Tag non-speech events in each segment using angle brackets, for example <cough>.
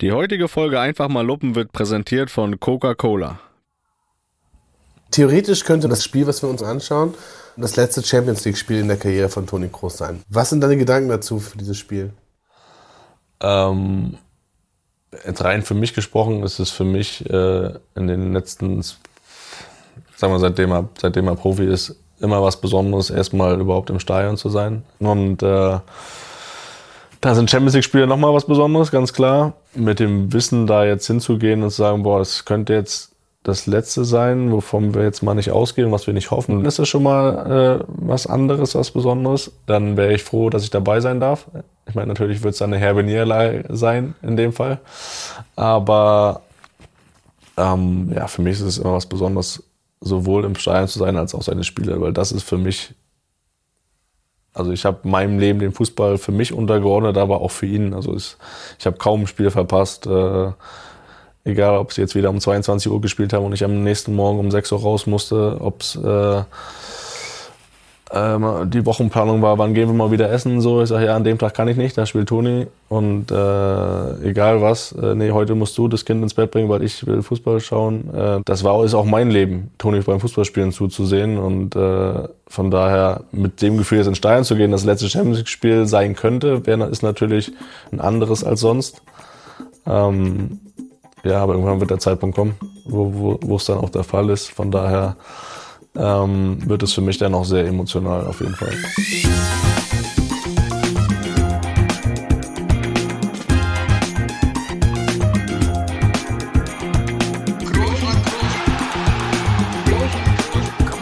Die heutige Folge Einfach mal Luppen wird präsentiert von Coca-Cola. Theoretisch könnte das Spiel, was wir uns anschauen, das letzte Champions League-Spiel in der Karriere von Toni Kroos sein. Was sind deine Gedanken dazu für dieses Spiel? Ähm, jetzt rein für mich gesprochen ist es für mich äh, in den letzten, sagen wir, seitdem er, seitdem er Profi ist, immer was Besonderes, erstmal überhaupt im Stadion zu sein. Und äh, da sind Champions League-Spiele nochmal was Besonderes, ganz klar. Mit dem Wissen, da jetzt hinzugehen und zu sagen, boah, es könnte jetzt das Letzte sein, wovon wir jetzt mal nicht ausgehen, was wir nicht hoffen, dann ist das schon mal äh, was anderes, was Besonderes. Dann wäre ich froh, dass ich dabei sein darf. Ich meine, natürlich wird es eine herbe Niederlage sein in dem Fall. Aber ähm, ja, für mich ist es immer was Besonderes, sowohl im Stadion zu sein, als auch seine Spiele, weil das ist für mich also ich habe meinem Leben den Fußball für mich untergeordnet, aber auch für ihn. Also ich, ich habe kaum ein Spiel verpasst. Äh, egal, ob sie jetzt wieder um 22 Uhr gespielt haben und ich am nächsten Morgen um 6 Uhr raus musste, ob es äh, ähm, die Wochenplanung war, wann gehen wir mal wieder essen. So, ich sage, ja, an dem Tag kann ich nicht, da spielt Toni. Und äh, egal was, äh, nee, heute musst du das Kind ins Bett bringen, weil ich will Fußball schauen. Äh, das war ist auch mein Leben, Toni beim Fußballspielen zuzusehen. Und äh, von daher mit dem Gefühl, jetzt in Stein zu gehen, das letzte Champions League-Spiel sein könnte, wär, ist natürlich ein anderes als sonst. Ähm, ja, aber irgendwann wird der Zeitpunkt kommen, wo, wo es dann auch der Fall ist. Von daher ähm, wird es für mich dann auch sehr emotional auf jeden Fall.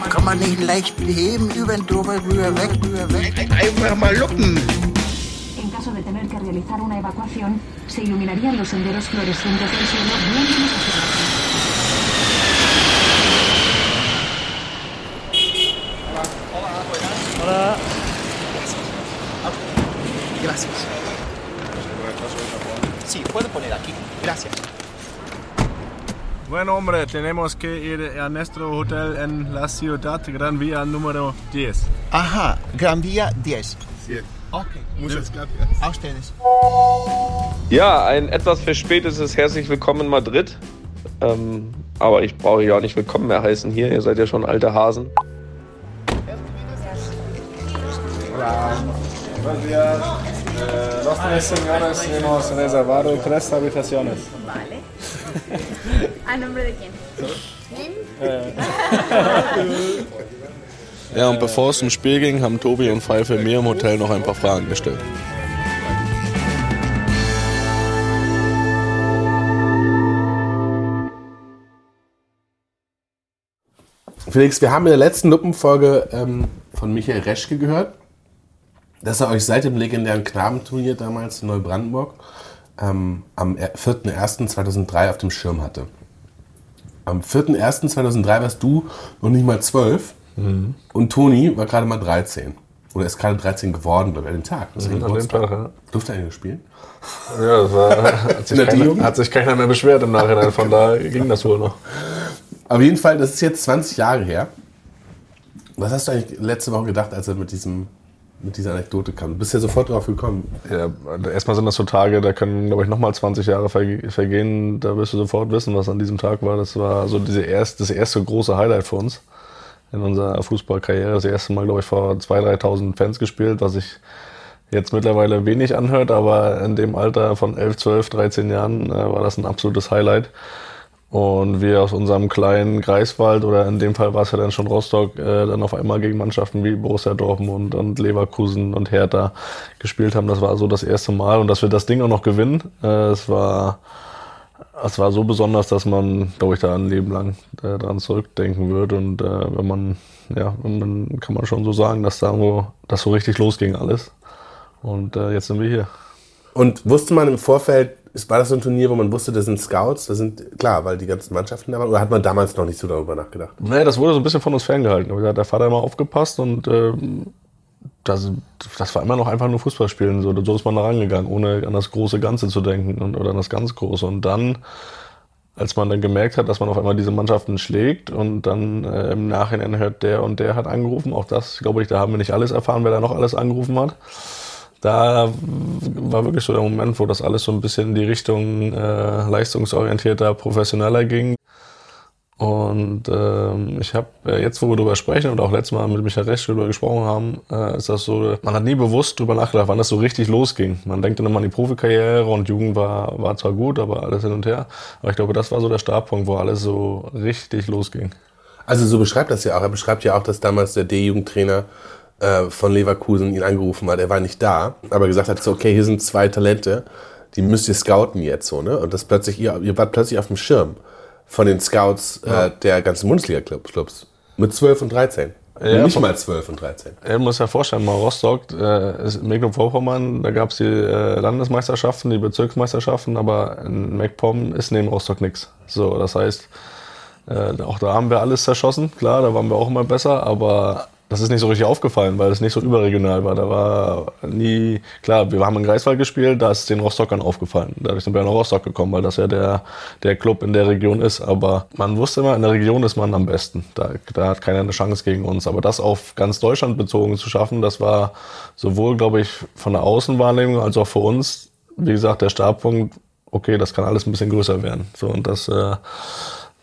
Kann man nicht leicht heben, über den drüber, rüber, weg, rüber, weg. Einfach mal luppen. En caso de tener que realizar una evacuación, se iluminarían los senderos fluorescentes del suelo Bueno, hombre, tenemos que ir a nuestro hotel en la ciudad Gran Vía número 10. Ajá, Gran Vía 10. Sí. Ok. Muchas gracias. A ustedes. Ja, ein etwas verspätetes herzlich willkommen in Madrid. Ähm, aber ich brauche ja auch nicht willkommen mehr heißen hier. Ihr seid ja schon alte Hasen. Buenos días. Eh, los tres señores hemos reservado tres habitaciones. Vale. <laughs> ¿A nombre de quién? Ja, und bevor es zum Spiel ging, haben Tobi und Pfeife mir im Hotel noch ein paar Fragen gestellt. Felix, wir haben in der letzten Luppenfolge ähm, von Michael Reschke gehört, dass er euch seit dem legendären Knabenturnier damals in Neubrandenburg ähm, am 4.1.2003 auf dem Schirm hatte. Am 4.1.2003 warst du noch nicht mal 12 und Toni war gerade mal 13. Oder ist gerade 13 geworden, glaube ich, an dem Tag. Das Mhm, an dem. Tag, ja. Durfte er spielen? Ja, das war, <laughs> hat, sich keiner, hat sich keiner mehr beschwert im Nachhinein, von daher ging das wohl noch. Auf jeden Fall, das ist jetzt 20 Jahre her. Was hast du eigentlich letzte Woche gedacht, als er mit, diesem, mit dieser Anekdote kam? Du bist ja sofort drauf gekommen. Ja, erstmal sind das so Tage, da können, glaube ich, nochmal 20 Jahre verge- vergehen. Da wirst du sofort wissen, was an diesem Tag war. Das war so diese erst, das erste große Highlight für uns in unserer Fußballkarriere. Das erste Mal, glaube ich, vor 2.000, 3.000 Fans gespielt, was sich jetzt mittlerweile wenig anhört, aber in dem Alter von 11, 12, 13 Jahren äh, war das ein absolutes Highlight. Und wir aus unserem kleinen Greifswald, oder in dem Fall war es ja dann schon Rostock, äh, dann auf einmal gegen Mannschaften wie Borussia Dortmund und Leverkusen und Hertha gespielt haben. Das war so das erste Mal. Und dass wir das Ding auch noch gewinnen, äh, es war, es war so besonders, dass man, glaube ich, da ein Leben lang äh, dran zurückdenken wird. Und äh, wenn man, ja, dann kann man schon so sagen, dass da irgendwo, das so richtig losging alles. Und äh, jetzt sind wir hier. Und wusste man im Vorfeld, ist- war das so ein Turnier, wo man wusste, das sind Scouts, das sind, klar, weil die ganzen Mannschaften da waren, oder hat man damals noch nicht so darüber nachgedacht? Nee, das wurde so ein bisschen von uns ferngehalten. Da hat der Vater immer aufgepasst und ähm, das, das war immer noch einfach nur Fußballspielen. So, so ist man da rangegangen, ohne an das große Ganze zu denken und, oder an das ganz Große. Und dann, als man dann gemerkt hat, dass man auf einmal diese Mannschaften schlägt und dann äh, im Nachhinein hört, der und der hat angerufen, auch das, glaube ich, da haben wir nicht alles erfahren, wer da noch alles angerufen hat. Da war wirklich so der Moment, wo das alles so ein bisschen in die Richtung äh, leistungsorientierter, professioneller ging. Und ähm, ich habe äh, jetzt, wo wir darüber sprechen und auch letztes Mal mit Michael Resch darüber gesprochen haben, äh, ist das so, man hat nie bewusst darüber nachgedacht, wann das so richtig losging. Man denkt dann immer an die Profikarriere und Jugend war, war zwar gut, aber alles hin und her. Aber ich glaube, das war so der Startpunkt, wo alles so richtig losging. Also so beschreibt das ja auch. Er beschreibt ja auch, dass damals der D-Jugendtrainer äh, von Leverkusen ihn angerufen hat. Er war nicht da, aber gesagt hat, so, okay, hier sind zwei Talente, die müsst ihr scouten jetzt so, ne? Und das plötzlich, ihr, ihr wart plötzlich auf dem Schirm von den Scouts Ja. äh, der ganzen Bundesliga-Clubs. Mit 12 und 13. Ja, nicht mal 12 und 13. Er muss ja vorstellen, mal Rostock, äh, ist Mecklenburg-Vorpommern, da gab es die äh, Landesmeisterschaften, die Bezirksmeisterschaften, aber in MacPom ist neben Rostock nichts. So, das heißt, äh, auch da haben wir alles zerschossen. Klar, da waren wir auch immer besser, aber das ist nicht so richtig aufgefallen, weil es nicht so überregional war. Da war nie, klar, wir haben in Greifswald gespielt, da ist es den Rostockern aufgefallen. Dadurch sind wir nach Rostock gekommen, weil das ja der, der Club in der Region ist. Aber man wusste immer, in der Region ist man am besten. Da, da hat keiner eine Chance gegen uns. Aber das auf ganz Deutschland bezogen zu schaffen, das war sowohl, glaube ich, von der Außenwahrnehmung als auch für uns, wie gesagt, der Startpunkt, okay, das kann alles ein bisschen größer werden. So, und das, äh,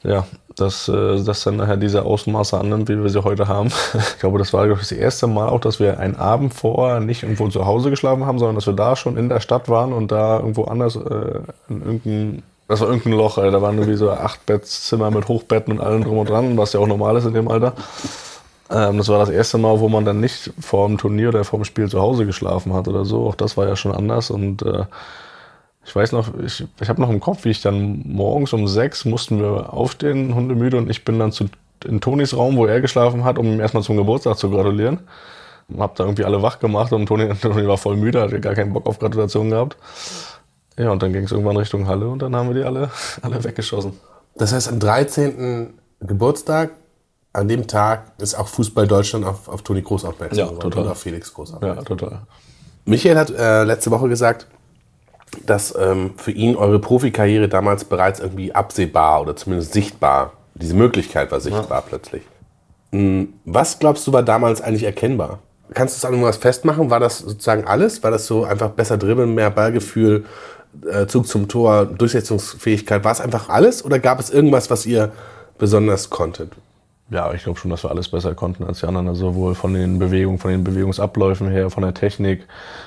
ja, dass äh, das dann nachher diese Ausmaße annimmt, wie wir sie heute haben. <laughs> Ich glaube, das war das erste Mal auch, dass wir einen Abend vorher nicht irgendwo zu Hause geschlafen haben, sondern dass wir da schon in der Stadt waren und da irgendwo anders äh, in irgendein das war irgendein Loch, ey. da waren irgendwie so acht Bettzimmer mit Hochbetten und allem drum und dran, was ja auch normal ist in dem Alter. Ähm, das war das erste Mal, wo man dann nicht vor dem Turnier oder vor dem Spiel zu Hause geschlafen hat oder so. Auch das war ja schon anders und äh, ich weiß noch, ich, ich habe noch im Kopf, wie ich dann morgens um sechs mussten wir aufstehen, hundemüde, und ich bin dann zu, in Tonis Raum, wo er geschlafen hat, um ihm erstmal zum Geburtstag zu gratulieren. Hab da irgendwie alle wach gemacht und Toni, <laughs> Toni war voll müde, hatte gar keinen Bock auf Gratulation gehabt. Ja, und dann ging es irgendwann Richtung Halle und dann haben wir die alle, <laughs> alle weggeschossen. Das heißt, am 13. Geburtstag, an dem Tag, ist auch Fußball Deutschland auf, auf Toni Groß aufmerksam Ja, geworden total. und auf Felix Groß aufmerksam. Ja, total. Michael hat äh, letzte Woche gesagt, dass ähm, für ihn eure Profikarriere damals bereits irgendwie absehbar oder zumindest sichtbar, diese Möglichkeit war sichtbar plötzlich. Hm, Was glaubst du war damals eigentlich erkennbar? Kannst du es an irgendwas festmachen? War das sozusagen alles? War das so einfach besser dribbeln, mehr Ballgefühl, äh, Zug zum Tor, Durchsetzungsfähigkeit? War es einfach alles oder gab es irgendwas, was ihr besonders konntet? Ja, ich glaube schon, dass wir alles besser konnten als die anderen. Also sowohl von den Bewegungen, von den Bewegungsabläufen her, von der Technik,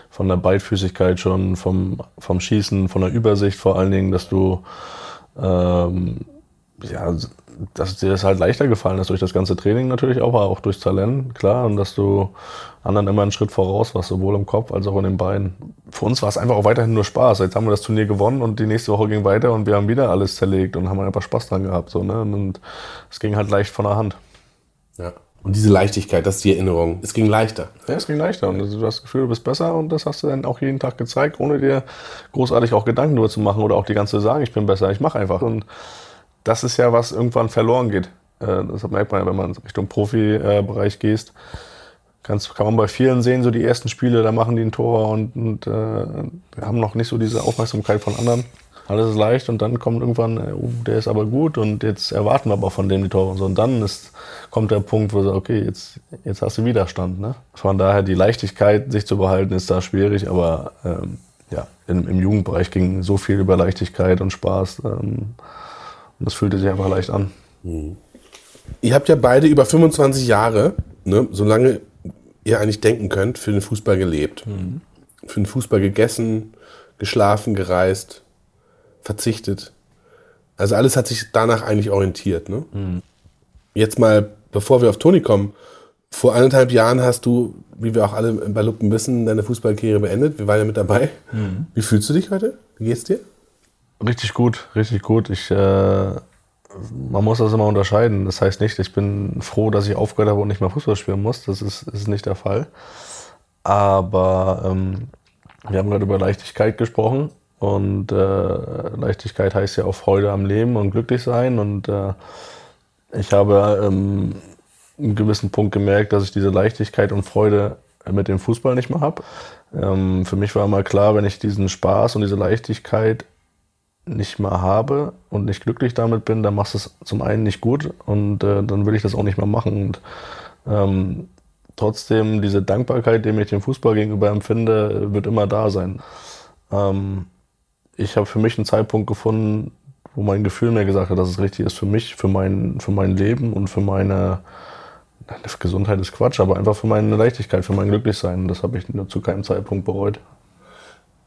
von der Beidfüßigkeit schon, vom, vom Schießen, von der Übersicht vor allen Dingen, dass du ähm, ja, dass dir das halt leichter gefallen ist durch das ganze Training natürlich auch, aber auch durchs Talent, klar, und dass du anderen immer einen Schritt voraus warst, sowohl im Kopf als auch in den Beinen. Für uns war es einfach auch weiterhin nur Spaß. Jetzt haben wir das Turnier gewonnen und die nächste Woche ging weiter und wir haben wieder alles zerlegt und haben einfach Spaß dran gehabt. So, ne? Und es ging halt leicht von der Hand. Ja. Und diese Leichtigkeit, das ist die Erinnerung. Es ging leichter. Ja, es ging leichter und du hast das Gefühl, du bist besser und das hast du dann auch jeden Tag gezeigt, ohne dir großartig auch Gedanken darüber zu machen oder auch die ganze Zeit sagen, ich bin besser, ich mache einfach. Und das ist ja, was irgendwann verloren geht. Äh, Das merkt man ja, wenn man Richtung Profibereich gehst. Kannst, kann man bei vielen sehen, so die ersten Spiele, da machen die ein Tor und, und äh, haben noch nicht so diese Aufmerksamkeit von anderen. Alles ist leicht und dann kommt irgendwann, äh, oh, der ist aber gut und jetzt erwarten wir aber von dem die Tore und so. Und dann ist, kommt der Punkt, wo du sagst, okay, jetzt, jetzt hast du Widerstand. Ne? Von daher die Leichtigkeit, sich zu behalten, ist da schwierig, aber ähm, ja, im, im Jugendbereich ging so viel über Leichtigkeit und Spaß. Ähm, und das fühlte sich einfach leicht an. Ihr habt ja beide über 25 Jahre, ne, solange ihr eigentlich denken könnt, für den Fußball gelebt. Für den Fußball gegessen, geschlafen, gereist, verzichtet. Also alles hat sich danach eigentlich orientiert. Ne? Jetzt mal, bevor wir auf Toni kommen, vor anderthalb Jahren hast du, wie wir auch alle bei Luppen wissen, deine Fußballkarriere beendet. Wir waren ja mit dabei. Wie fühlst du dich heute? Wie geht's dir? Richtig gut, richtig gut. Ich, äh, man muss das immer unterscheiden. Das heißt nicht, ich bin froh, dass ich aufgehört habe und nicht mehr Fußball spielen muss. Das ist, ist nicht der Fall. Aber ähm, wir haben gerade über Leichtigkeit gesprochen. Und äh, Leichtigkeit heißt ja auch Freude am Leben und glücklich sein. Und äh, ich habe ähm, einen gewissen Punkt gemerkt, dass ich diese Leichtigkeit und Freude mit dem Fußball nicht mehr habe. Ähm, für mich war immer klar, wenn ich diesen Spaß und diese Leichtigkeit nicht mehr habe und nicht glücklich damit bin, dann machst du es zum einen nicht gut und äh, dann will ich das auch nicht mehr machen. Und ähm, trotzdem diese Dankbarkeit, die ich dem Fußball gegenüber empfinde, wird immer da sein. Ähm, ich habe für mich einen Zeitpunkt gefunden, wo mein Gefühl mir gesagt hat, dass es richtig ist für mich, für mein, für mein Leben und für meine Gesundheit ist Quatsch, aber einfach für meine Leichtigkeit, für mein Glücklichsein. Das habe ich zu keinem Zeitpunkt bereut.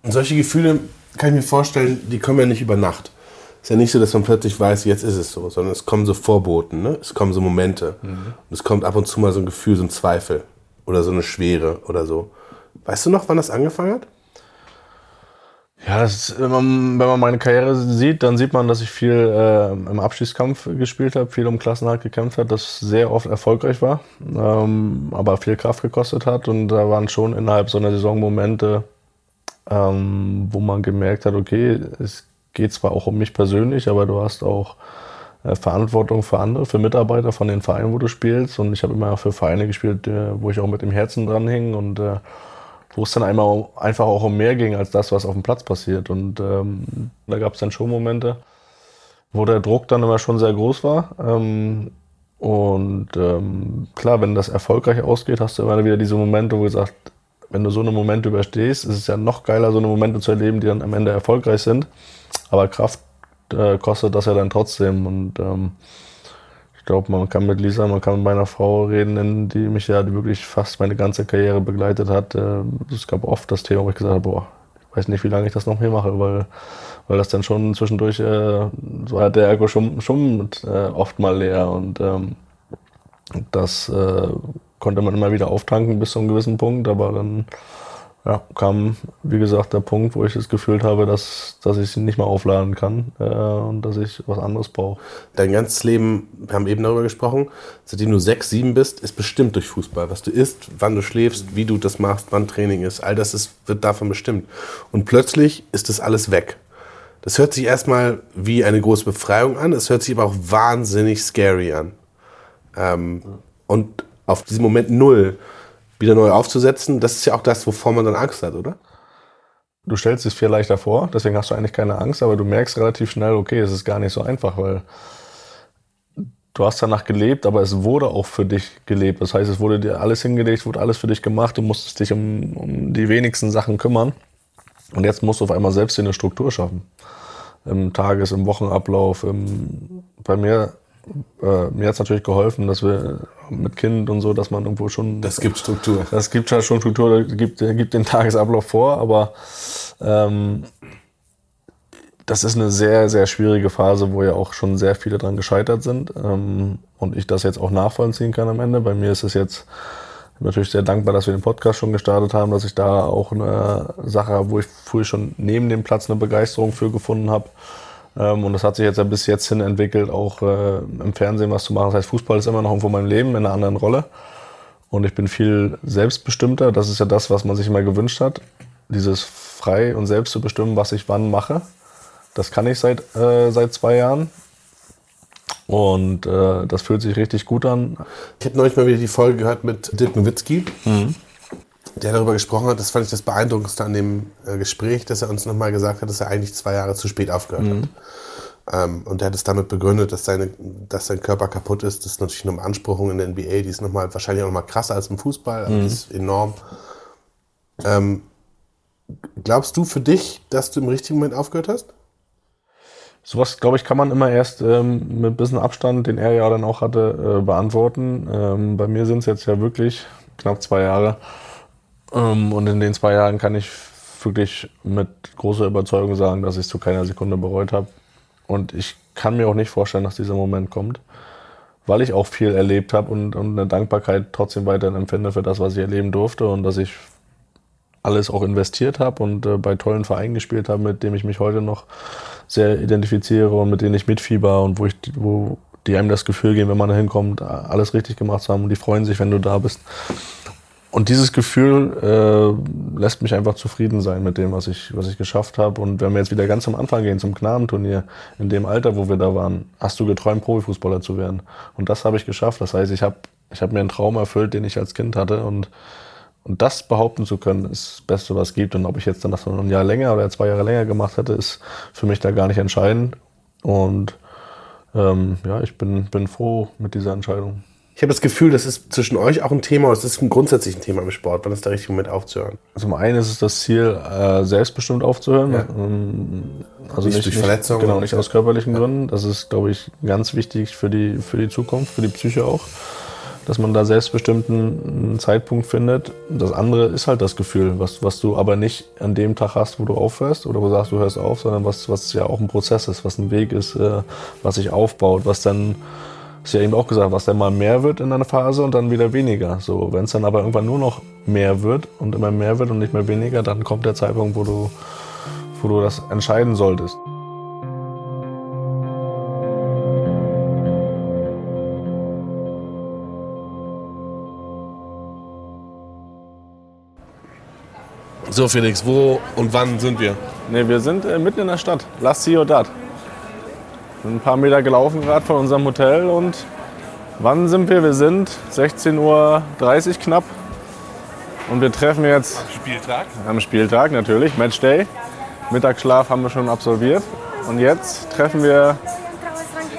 Und solche Gefühle kann ich mir vorstellen, die kommen ja nicht über Nacht. Es ist ja nicht so, dass man plötzlich weiß, jetzt ist es so, sondern es kommen so Vorboten, ne? es kommen so Momente. Mhm. Und es kommt ab und zu mal so ein Gefühl, so ein Zweifel oder so eine Schwere oder so. Weißt du noch, wann das angefangen hat? Ja, das, wenn, man, wenn man meine Karriere sieht, dann sieht man, dass ich viel äh, im Abschiedskampf gespielt habe, viel um Klassenhalt gekämpft habe, das sehr oft erfolgreich war, ähm, aber viel Kraft gekostet hat. Und da waren schon innerhalb so einer Saison Momente, ähm, wo man gemerkt hat, okay, es geht zwar auch um mich persönlich, aber du hast auch äh, Verantwortung für andere, für Mitarbeiter von den Vereinen, wo du spielst. Und ich habe immer für Vereine gespielt, äh, wo ich auch mit dem Herzen dran hing und äh, wo es dann einmal einfach auch um mehr ging als das, was auf dem Platz passiert. Und ähm, da gab es dann schon Momente, wo der Druck dann immer schon sehr groß war. Ähm, und ähm, klar, wenn das erfolgreich ausgeht, hast du immer wieder diese Momente, wo du sagst, wenn du so eine Momente überstehst, ist es ja noch geiler, so eine Momente zu erleben, die dann am Ende erfolgreich sind. Aber Kraft äh, kostet das ja dann trotzdem. Und ähm, ich glaube, man kann mit Lisa, man kann mit meiner Frau reden, die mich ja wirklich fast meine ganze Karriere begleitet hat. Äh, es gab oft das Thema, wo ich gesagt habe, boah, ich weiß nicht, wie lange ich das noch mehr mache, weil, weil das dann schon zwischendurch, äh, so hat der Ergo schon, schon äh, oft mal leer und ähm, das äh, konnte man immer wieder auftanken bis zu einem gewissen Punkt, aber dann ja, kam, wie gesagt, der Punkt, wo ich das gefühlt habe, dass, dass ich sie nicht mehr aufladen kann äh, und dass ich was anderes brauche. Dein ganzes Leben, wir haben eben darüber gesprochen, seitdem du sechs, sieben bist, ist bestimmt durch Fußball. Was du isst, wann du schläfst, wie du das machst, wann Training ist, all das ist, wird davon bestimmt. Und plötzlich ist das alles weg. Das hört sich erstmal wie eine große Befreiung an, es hört sich aber auch wahnsinnig scary an. Ähm, und auf diesen Moment null wieder neu aufzusetzen, das ist ja auch das, wovor man dann Angst hat, oder? Du stellst es viel leichter vor, deswegen hast du eigentlich keine Angst, aber du merkst relativ schnell, okay, es ist gar nicht so einfach, weil du hast danach gelebt, aber es wurde auch für dich gelebt. Das heißt, es wurde dir alles hingelegt, wurde alles für dich gemacht, du musstest dich um, um die wenigsten Sachen kümmern. Und jetzt musst du auf einmal selbst dir eine Struktur schaffen. Im Tages-, im Wochenablauf. Im, bei mir äh, mir hat es natürlich geholfen, dass wir mit Kind und so, dass man irgendwo schon. Das gibt Struktur. Das gibt ja schon Struktur, das gibt, gibt den Tagesablauf vor, aber ähm, das ist eine sehr, sehr schwierige Phase, wo ja auch schon sehr viele dran gescheitert sind ähm, und ich das jetzt auch nachvollziehen kann am Ende. Bei mir ist es jetzt natürlich sehr dankbar, dass wir den Podcast schon gestartet haben, dass ich da auch eine Sache habe, wo ich früher schon neben dem Platz eine Begeisterung für gefunden habe. Ähm, und das hat sich jetzt ja bis jetzt hin entwickelt, auch äh, im Fernsehen was zu machen. Das heißt, Fußball ist immer noch irgendwo mein Leben in einer anderen Rolle. Und ich bin viel selbstbestimmter. Das ist ja das, was man sich immer gewünscht hat. Dieses frei und selbst zu bestimmen, was ich wann mache. Das kann ich seit, äh, seit zwei Jahren. Und äh, das fühlt sich richtig gut an. Ich habe neulich mal wieder die Folge gehört mit Dirk Nowitzki. Mhm der darüber gesprochen hat, das fand ich das Beeindruckendste an dem äh, Gespräch, dass er uns nochmal gesagt hat, dass er eigentlich zwei Jahre zu spät aufgehört mhm. hat. Ähm, und er hat es damit begründet, dass, seine, dass sein Körper kaputt ist. Das ist natürlich eine Beanspruchung in der NBA, die ist noch mal, wahrscheinlich auch nochmal krasser als im Fußball, aber mhm. die ist enorm. Ähm, glaubst du für dich, dass du im richtigen Moment aufgehört hast? Sowas, glaube ich, kann man immer erst ähm, mit ein bisschen Abstand, den er ja dann auch hatte, äh, beantworten. Ähm, bei mir sind es jetzt ja wirklich knapp zwei Jahre. Ähm, und in den zwei Jahren kann ich wirklich mit großer Überzeugung sagen, dass ich es zu keiner Sekunde bereut habe. Und ich kann mir auch nicht vorstellen, dass dieser Moment kommt, weil ich auch viel erlebt habe und, und eine Dankbarkeit trotzdem weiterhin empfinde für das, was ich erleben durfte und dass ich alles auch investiert habe und äh, bei tollen Vereinen gespielt habe, mit denen ich mich heute noch sehr identifiziere und mit denen ich mitfieber und wo ich wo die einem das Gefühl geben, wenn man da hinkommt, alles richtig gemacht zu haben und die freuen sich, wenn du da bist. Und dieses Gefühl äh, lässt mich einfach zufrieden sein mit dem, was ich, was ich geschafft habe. Und wenn wir jetzt wieder ganz am Anfang gehen zum Knabenturnier, in dem Alter, wo wir da waren, hast du geträumt, Profifußballer zu werden. Und das habe ich geschafft. Das heißt, ich habe ich hab mir einen Traum erfüllt, den ich als Kind hatte. Und, und das behaupten zu können, ist das Beste, was es gibt. Und ob ich jetzt dann das noch ein Jahr länger oder zwei Jahre länger gemacht hätte, ist für mich da gar nicht entscheidend. Und ähm, ja, ich bin, bin froh mit dieser Entscheidung. Ich habe das Gefühl, das ist zwischen euch auch ein Thema, oder es ist ein grundsätzlich ein Thema im Sport. Wann ist der richtige Moment aufzuhören? Zum einen ist es das Ziel, äh, selbstbestimmt aufzuhören. Ja. Ähm, Also Nicht nicht, durch nicht, Verletzungen. Genau, nicht aus körperlichen Gründen. Das ist, glaube ich, ganz wichtig für die, für die Zukunft, für die Psyche auch. Dass man da selbstbestimmt einen einen Zeitpunkt findet. Das andere ist halt das Gefühl, was, was du aber nicht an dem Tag hast, wo du aufhörst oder wo du sagst, du hörst auf, sondern was, was ja auch ein Prozess ist, was ein Weg ist, äh, was sich aufbaut, was dann, ist ja eben auch gesagt, was dann mal mehr wird in einer Phase und dann wieder weniger. So, wenn es dann aber irgendwann nur noch mehr wird und immer mehr wird und nicht mehr weniger, dann kommt der Zeitpunkt, wo du, wo du das entscheiden solltest. So, Felix, wo und wann sind wir? Ne, wir sind äh, mitten in der Stadt. La Ciudad. Sind ein paar Meter gelaufen gerade von unserem Hotel und wann sind wir? Wir sind 16.30 Uhr knapp. Und wir treffen jetzt Spieltag. am Spieltag natürlich, Matchday. Mittagsschlaf haben wir schon absolviert. Und jetzt treffen wir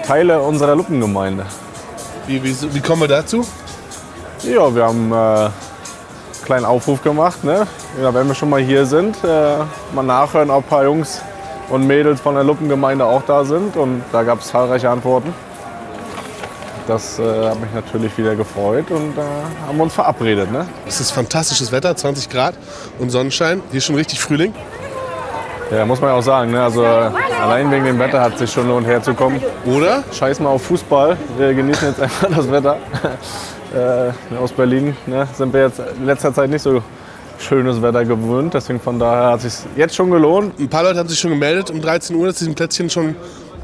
Teile unserer Luppengemeinde. Wie, wie, wie kommen wir dazu? Ja, wir haben äh, einen kleinen Aufruf gemacht. Ne? Ja, wenn wir schon mal hier sind, äh, mal nachhören, ob ein paar Jungs und Mädels von der Luppengemeinde auch da sind. Und da gab es zahlreiche Antworten. Das äh, hat mich natürlich wieder gefreut und äh, haben uns verabredet. Ne? Es ist fantastisches Wetter, 20 Grad und Sonnenschein. Hier ist schon richtig Frühling. Ja, muss man ja auch sagen. Ne? Also allein wegen dem Wetter hat es sich schon lohnt herzukommen. Oder? Scheiß mal auf Fußball. Wir genießen jetzt einfach das Wetter. <laughs> äh, aus Berlin ne? sind wir jetzt in letzter Zeit nicht so schönes Wetter gewöhnt. Deswegen von daher hat es sich jetzt schon gelohnt. Ein paar Leute haben sich schon gemeldet um 13 Uhr, dass sie im Plätzchen schon,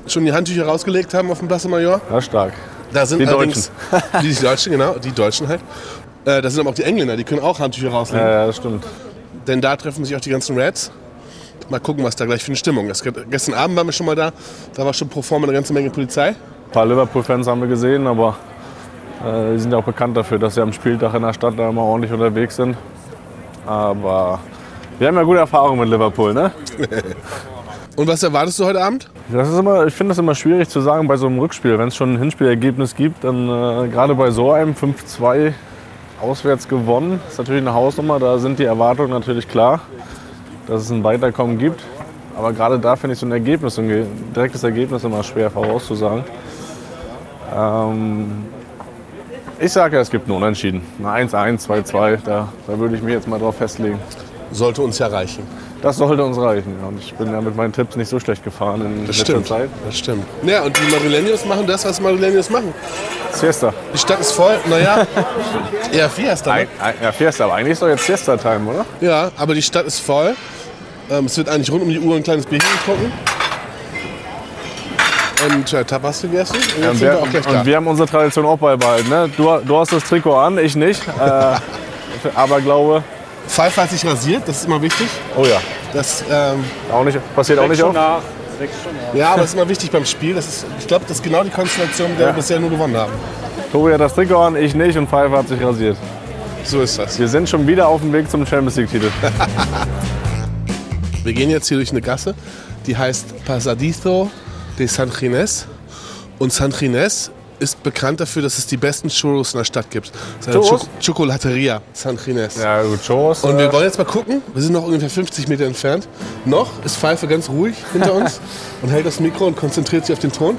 schon die Handtücher rausgelegt haben auf dem Place Major. Ja, stark. Da sind Die allerdings <laughs> die Deutschen, genau, die Deutschen halt. Äh, da sind aber auch die Engländer, die können auch Handtücher rauslegen. Ja, ja, das stimmt. Denn da treffen sich auch die ganzen Reds. Mal gucken, was da gleich für eine Stimmung ist. Gestern Abend waren wir schon mal da. Da war schon pro forma eine ganze Menge Polizei. Ein paar Liverpool-Fans haben wir gesehen, aber äh, die sind ja auch bekannt dafür, dass sie am Spieltag in der Stadt da immer ordentlich unterwegs sind. Aber wir haben ja gute Erfahrungen mit Liverpool, ne? <laughs> Und was erwartest du heute Abend? Das ist immer, ich finde das immer schwierig zu sagen bei so einem Rückspiel. Wenn es schon ein Hinspielergebnis gibt, dann äh, gerade bei so einem 5-2 auswärts gewonnen, ist natürlich eine Hausnummer. Da sind die erwartungen natürlich klar, dass es ein Weiterkommen gibt. Aber gerade da finde ich so ein Ergebnis, ein direktes Ergebnis immer schwer vorauszusagen. Ähm, ich sage ja, es gibt einen Unentschieden. Ein 1-1, 2-2, da, da würde ich mich jetzt mal drauf festlegen. Sollte uns ja reichen. Das sollte uns reichen. Ja. Und ich bin ja mit meinen Tipps nicht so schlecht gefahren in Das letzter stimmt. Zeit. Das stimmt. Ja, und die Madrilenios machen das, was Madrilenios machen. Siesta. Die Stadt ist voll, naja, eher <laughs> Fiesta. Ne? Ein, ja, Fiesta, aber eigentlich ist doch jetzt Siesta-Time, oder? Ja, aber die Stadt ist voll. Ähm, es wird eigentlich rund um die Uhr ein kleines Bierchen getrunken. Und äh, Tapas gegessen. Und jetzt Ja, und sind wir, wir auch gleich da. und wir haben unsere Tradition auch beibehalten. Ne? Du, du hast das Trikot an, ich nicht. Äh, <laughs> aber glaube, Pfeife hat sich rasiert, das ist immer wichtig. oh ja, Das, ähm, auch nicht, passiert auch nicht oft. ja, aber das ist immer wichtig beim Spiel. Das ist, ich glaube, das ist genau die Konstellation, mit der Ja. wir bisher nur gewonnen haben. Tobi hat das Trikot an, ich nicht und Pfeife hat sich rasiert. So ist das. Wir sind schon wieder auf dem Weg zum Champions League-Titel. <laughs> <laughs> Wir gehen jetzt hier durch eine Gasse, die heißt Pasadizo de San Ginés. Und San Ginés ist bekannt dafür, dass es die besten Churros in der Stadt gibt. Churros? Chocolateria San Ginés. Ja, gut, Churros. Und wir wollen jetzt mal gucken. Wir sind noch ungefähr 50 Meter entfernt. Noch ist Pfeife ganz ruhig hinter uns <laughs> und hält das Mikro und konzentriert sich auf den Ton.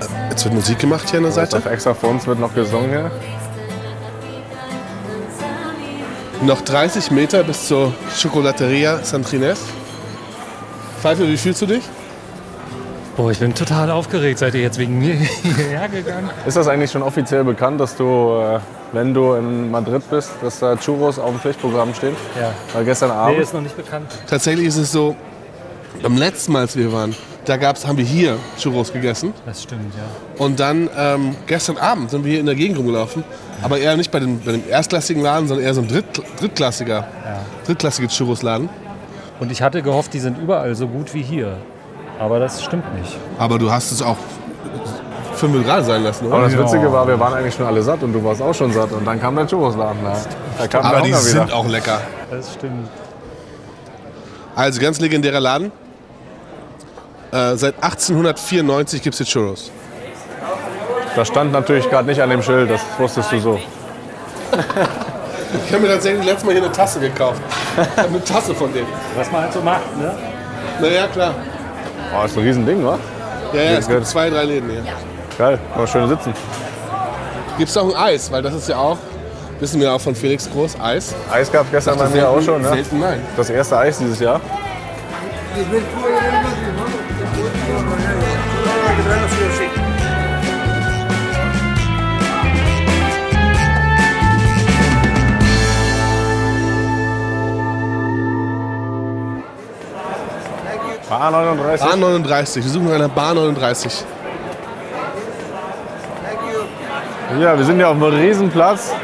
Äh, Jetzt wird Musik gemacht hier an der Seite. auf extra für uns wird noch gesungen hier. Noch 30 Meter bis zur Chocolateria San Ginés. Pfeife, wie fühlst du dich? Boah, ich bin total aufgeregt. Seid ihr jetzt wegen mir <laughs> hierher gegangen? Ist das eigentlich schon offiziell bekannt, dass du, äh, wenn du in Madrid bist, dass da Churros auf dem Pflichtprogramm stehen? Ja. Weil gestern Abend. Nee, ist noch nicht bekannt. Tatsächlich ist es so, beim letzten Mal, als wir waren, da gab's, haben wir hier Churros gegessen. Das stimmt, ja. Und dann ähm, gestern Abend sind wir hier in der Gegend rumgelaufen. Aber eher nicht bei dem, bei dem erstklassigen Laden, sondern eher so ein Dritt, drittklassiger, Ja. drittklassige Churros-Laden. Und ich hatte gehofft, die sind überall so gut wie hier. Aber das stimmt nicht. Aber du hast es auch fünf Grad sein lassen, Aber oder? das Witzige war, wir waren eigentlich schon alle satt und du warst auch schon satt. Und dann kam der Churrosladen da. Da kam Aber die sind wieder. auch lecker. Das stimmt. Also ganz legendärer Laden. Äh, seit 1894 gibt es hier Churros. Das stand natürlich gerade nicht an dem Schild, das wusstest du so. Ich habe mir tatsächlich letztes Mal hier eine Tasse gekauft. Eine Tasse von denen. Was man halt so macht, ne? Naja, klar. Oh, ist ein Riesending, wa? Ja, ja, es gibt zwei, drei Läden hier. Geil, kann man schön sitzen. Gibt es auch ein Eis, weil das ist ja auch, wissen wir auch von Felix Groß, Eis. Eis gab es gestern bei mir auch schon, ne? selten, nein. Das erste Eis dieses Jahr. Bar 39. Bar 39, wir suchen nach einer Bar 39. Ja, wir sind ja auf einem Riesenplatz.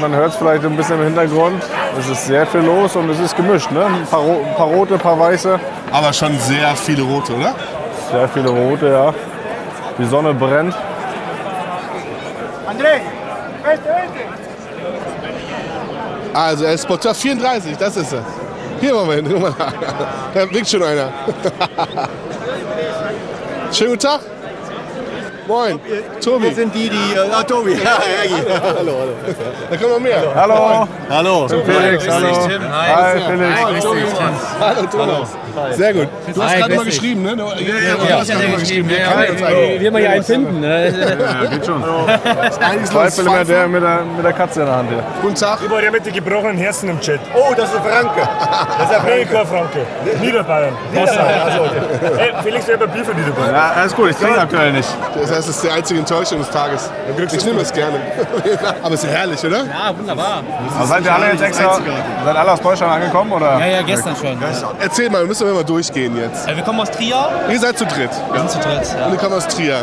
Man hört es vielleicht ein bisschen im Hintergrund. Es ist sehr viel los und es ist gemischt. Ne? Ein, paar, ein paar rote, ein paar weiße. Aber schon sehr viele rote, oder? Sehr viele rote, ja. Die Sonne brennt. Also, er ist Sporteur 34, das ist er. Hier, Moment, guck mal. Da winkt schon einer. <laughs> Schönen guten Tag. Moin, Tobi. Wir sind die, die. Äh, ah, Tobi. <laughs> Ja, hallo, hallo. Da kommen noch mehr. Hallo. Hallo. Felix, hallo. Hi, Felix. Hallo, Thomas. Sehr gut. Du hast gerade mal geschrieben, ne? Du, ja, Ja, hast gerade mal geschrieben. Wir Ja, wir mal hier einen finden. Ne? Ja, geht schon. Zwei mit der, mit, der, der Katze in der Hand hier. Guten Tag. Über der mit den gebrochenen Herzen im Chat. Oh, das ist Franke. Das ist ein Franke, Franke. Niederbayern. Niederbayern, also. Hey, Felix selber Bier für Niederbayern. Ja, alles gut, ich trinke aktuell nicht. Das heißt, es ist die einzige Enttäuschung des Tages. Ich nehme es gerne. <laughs> Aber es ist herrlich, oder? Ja, wunderbar. Aber seid ihr alle jetzt extra, seid alle aus Deutschland angekommen? Oder? Ja, ja, gestern schon. Ja. Erzähl mal, wir müssen wir mal durchgehen jetzt. Wir kommen aus Trier. Ihr seid zu dritt. Wir sind zu dritt. Ja. Und ihr kommt aus Trier.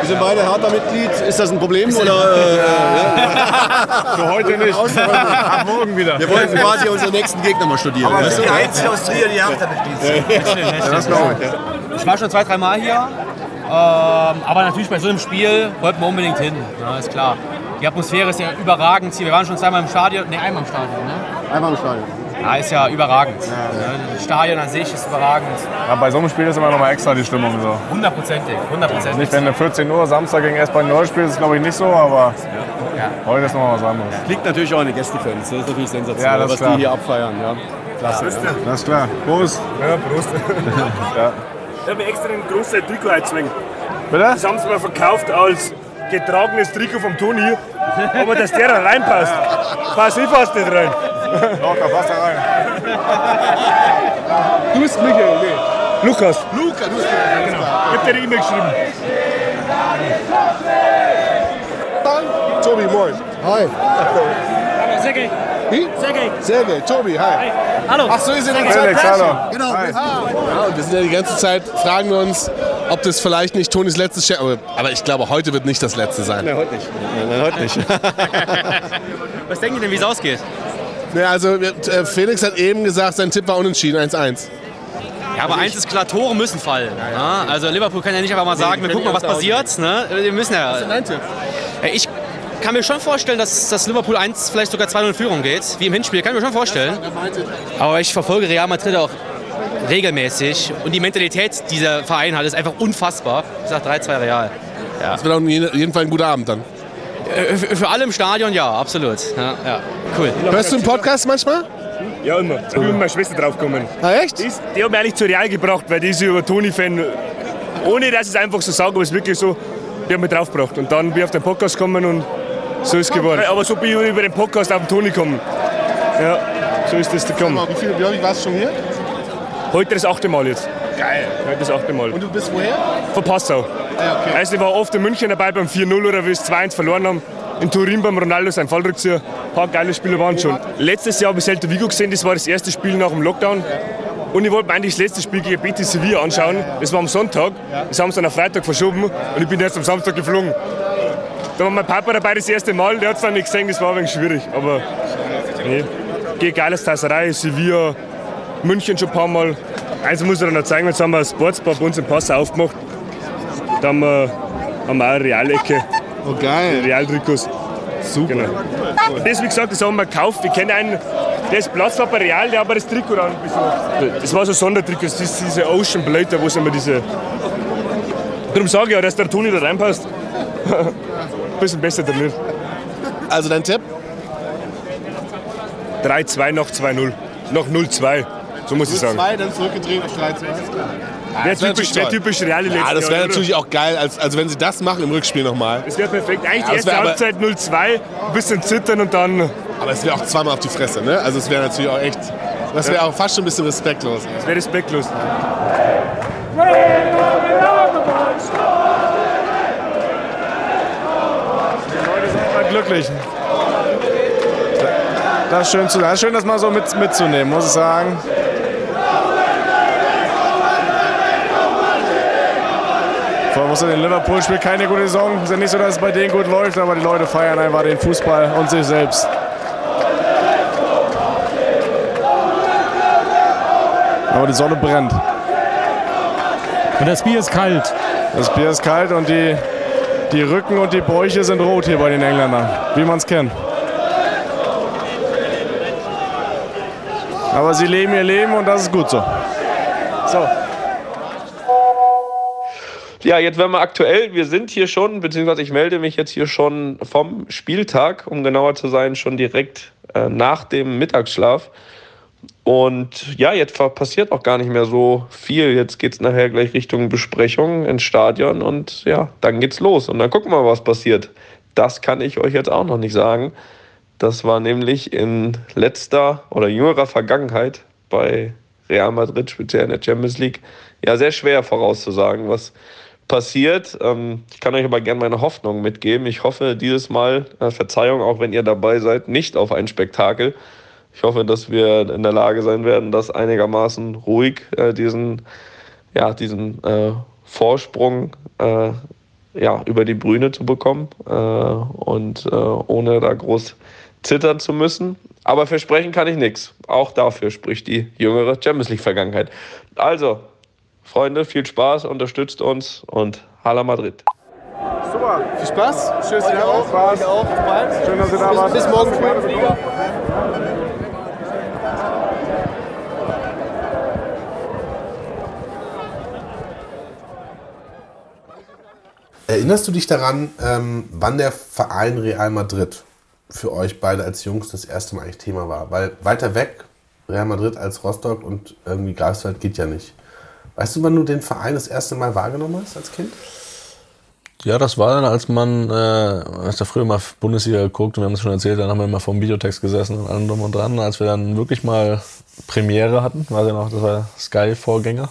Wir sind beide Hertha-Mitglied. Ist das ein Problem? Oder, äh, <laughs> Für heute nicht. Ab morgen wieder. wir wollten quasi unseren nächsten Gegner mal studieren. Aber weißt du? die Einzige aus Trier, die Hertha-Mitglied sind. Ja, das glaube ich. Ich war schon zwei, drei Mal hier. Ähm, aber natürlich bei so einem Spiel wollten wir unbedingt hin. Ja, ist klar. Die Atmosphäre ist ja überragend hier. Wir waren schon zweimal im Stadion. Ne, einmal im Stadion. Ne? Einmal im Stadion. Ja, ist ja überragend. Ja, Das Stadion an sich ist überragend. Ja, bei so einem Spiel ist immer noch mal extra die Stimmung so. Hundertprozentig. Hundertprozentig. Nicht wenn du 14 Uhr Samstag gegen Espanyol spielst, ist glaube ich nicht so, aber heute ist noch mal was anderes. Liegt natürlich auch an den Gästefans. Das ist natürlich sensationell, Ja, das ist was klar. die hier abfeiern. Ja. Klasse. Ja. Das ist klar. Prost. Ja, Prost. <laughs> Ja. Ich habe mir extra ein großes Trikot eingezwungen. Bitte? Das haben sie mir verkauft als getragenes Trikot vom Toni. Aber dass der da reinpasst, passt ich fast nicht rein. Doch, da passt er rein. Du bist Michael, nee. Lukas, Luca, du bist Michael. genau. Ich hab dir eine E-Mail geschrieben. Dann Tobi, moin. Hi. Sergej. Wie? Sergej. Sergej, Tobi, hi. Hallo. Ach so, ihr seid ein Felix, hallo. Genau. Hi. Ja, und wir sind ja die ganze Zeit, fragen wir uns, ob das vielleicht nicht Tonis letztes Share, aber, aber ich glaube, heute wird nicht das letzte sein. Nein, heute nicht. Nein, heute nicht. <laughs> Was denken Sie denn, wie es ausgeht? Ja, also äh, Felix hat eben gesagt, sein Tipp war unentschieden, 1-1. Ja, aber eins ist klar, Tore müssen fallen. Ja, also Liverpool kann ja nicht einfach mal sagen, wir gucken mal, was passiert. Ne? Wir müssen ja. Dein Tipp? Ja, Ich kann mir schon vorstellen, dass, dass Liverpool 1 vielleicht sogar 2-0 in Führung geht, wie im Hinspiel, kann ich mir schon vorstellen. Aber ich verfolge Real Madrid auch regelmäßig und die Mentalität, die dieser Verein hat, ist einfach unfassbar. Ich sage 3-2 Real. Das wird auf jeden Fall ein guter Abend dann. Äh, Für, für alle im Stadion, ja, absolut. Ja, ja. Cool. Hörst du einen Podcast manchmal? Ja, immer. Ich bin mit meiner Schwester draufgekommen. Ah, echt? Die, ist, die hat mich eigentlich zu Real gebracht, weil die ist über Toni-Fan. Ohne dass ich es einfach so sage, aber es ist wirklich so, die hat mich draufgebracht. Und dann bin ich auf den Podcast gekommen und so ist es geworden. Aber so bin ich über den Podcast auf den Toni gekommen. Ja, so ist das gekommen. Wie viel, wie warst du schon hier? Heute das achte Mal jetzt. Geil. Heute das achte Mal. Und du bist woher? Von Passau. Ah, okay. Also ich war oft in München dabei beim 4-0 oder wie es 2-1 verloren haben. In Turin beim Ronaldo sein Fallrückzieher. Ein paar geile Spiele waren schon. Letztes Jahr habe ich Celta Vigo gesehen, das war das erste Spiel nach dem Lockdown. Und ich wollte mir eigentlich das letzte Spiel gegen Betis Sevilla anschauen. Das war am Sonntag. Das haben sie dann auf Freitag verschoben und ich bin erst am Samstag geflogen. Da war mein Papa dabei das erste Mal, der hat es dann nicht gesehen, das war ein wenig schwierig. Aber nee, geht geiles Tasserei, Sevilla, München schon ein paar Mal. Eins muss ich dir noch zeigen, jetzt haben wir ein Sportsbar bei uns im Pass aufgemacht. Da haben wir, haben wir auch eine Realecke. Oh, geil. Realtrikots. Super. Genau. Das, wie gesagt, das haben wir gekauft. Wir kennen einen, der ist Platz war bei Real, der hat aber das Trikot an. Das war so ein Sondertrikot, das ist diese Ocean Blade, wo sind wir diese. Darum sage ich ja, dass der Toni da reinpasst. <laughs> Bisschen besser trainiert. Also dein Tipp? 3-2 noch 2-0. Noch 0-2. So muss ich sagen. 2, dann zurückgedreht auf 3-2. Wäre typisch, wär typisch Real Ja, das wäre natürlich auch geil, als, also wenn sie das machen im Rückspiel nochmal. Das wäre perfekt. Eigentlich die erste Halbzeit 0-2, ein bisschen zittern und dann. Aber es wäre auch zweimal auf die Fresse, ne? Also es wäre natürlich auch echt, das wäre Ja. auch fast schon ein bisschen respektlos. Das wäre respektlos. Glücklich. Das ist schön, zu, das ist schön das mal so mit, mitzunehmen, muss ich sagen. Vor allem muss in Liverpool spielt keine gute Saison. Ist ja nicht so, dass es bei denen gut läuft, aber die Leute feiern einfach den Fußball und sich selbst. Aber die Sonne brennt. Und das Bier ist kalt. Das Bier ist kalt und die, die Rücken und die Bäuche sind rot hier bei den Engländern, wie man es kennt. Aber sie leben ihr Leben und das ist gut so. So. Ja, jetzt werden wir aktuell. Wir sind hier schon, beziehungsweise ich melde mich jetzt hier schon vom Spieltag, um genauer zu sein, schon direkt äh, nach dem Mittagsschlaf. Und ja, jetzt passiert auch gar nicht mehr so viel. Jetzt geht es nachher gleich Richtung Besprechung ins Stadion und ja, dann geht's los. Und dann gucken wir mal, was passiert. Das kann ich euch jetzt auch noch nicht sagen. Das war nämlich in letzter oder jüngerer Vergangenheit bei Real Madrid, speziell in der Champions League, ja sehr schwer vorauszusagen, was passiert. Ähm, ich kann euch aber gerne meine Hoffnung mitgeben. Ich hoffe dieses Mal, äh, Verzeihung, auch wenn ihr dabei seid, nicht auf ein Spektakel. Ich hoffe, dass wir in der Lage sein werden, das einigermaßen ruhig äh, diesen, ja, diesen äh, Vorsprung äh, ja, über die Brüne zu bekommen äh, und äh, ohne da groß zittern zu müssen. Aber versprechen kann ich nichts. Auch dafür spricht die jüngere Champions League-Vergangenheit. Also, Freunde, viel Spaß, unterstützt uns und Hala Madrid. Super, viel Spaß. Schön, dass ihr da wart. Spaß. auch. Bis bald. Schön, dass ihr da bis, wart. Bis morgen früh. Erinnerst du dich daran, ähm, wann der Verein Real Madrid für euch beide als Jungs das erste Mal eigentlich Thema war? Weil weiter weg, Real Madrid als Rostock und irgendwie Greifswald geht ja nicht. Weißt du, wann du den Verein das erste Mal wahrgenommen hast als Kind? Ja, das war dann, als man, äh, als da früher mal Bundesliga geguckt und wir haben es schon erzählt, dann haben wir immer vom Videotext gesessen und allem drum und dran, als wir dann wirklich mal Premiere hatten, weiß ich noch, das war Sky-Vorgänger.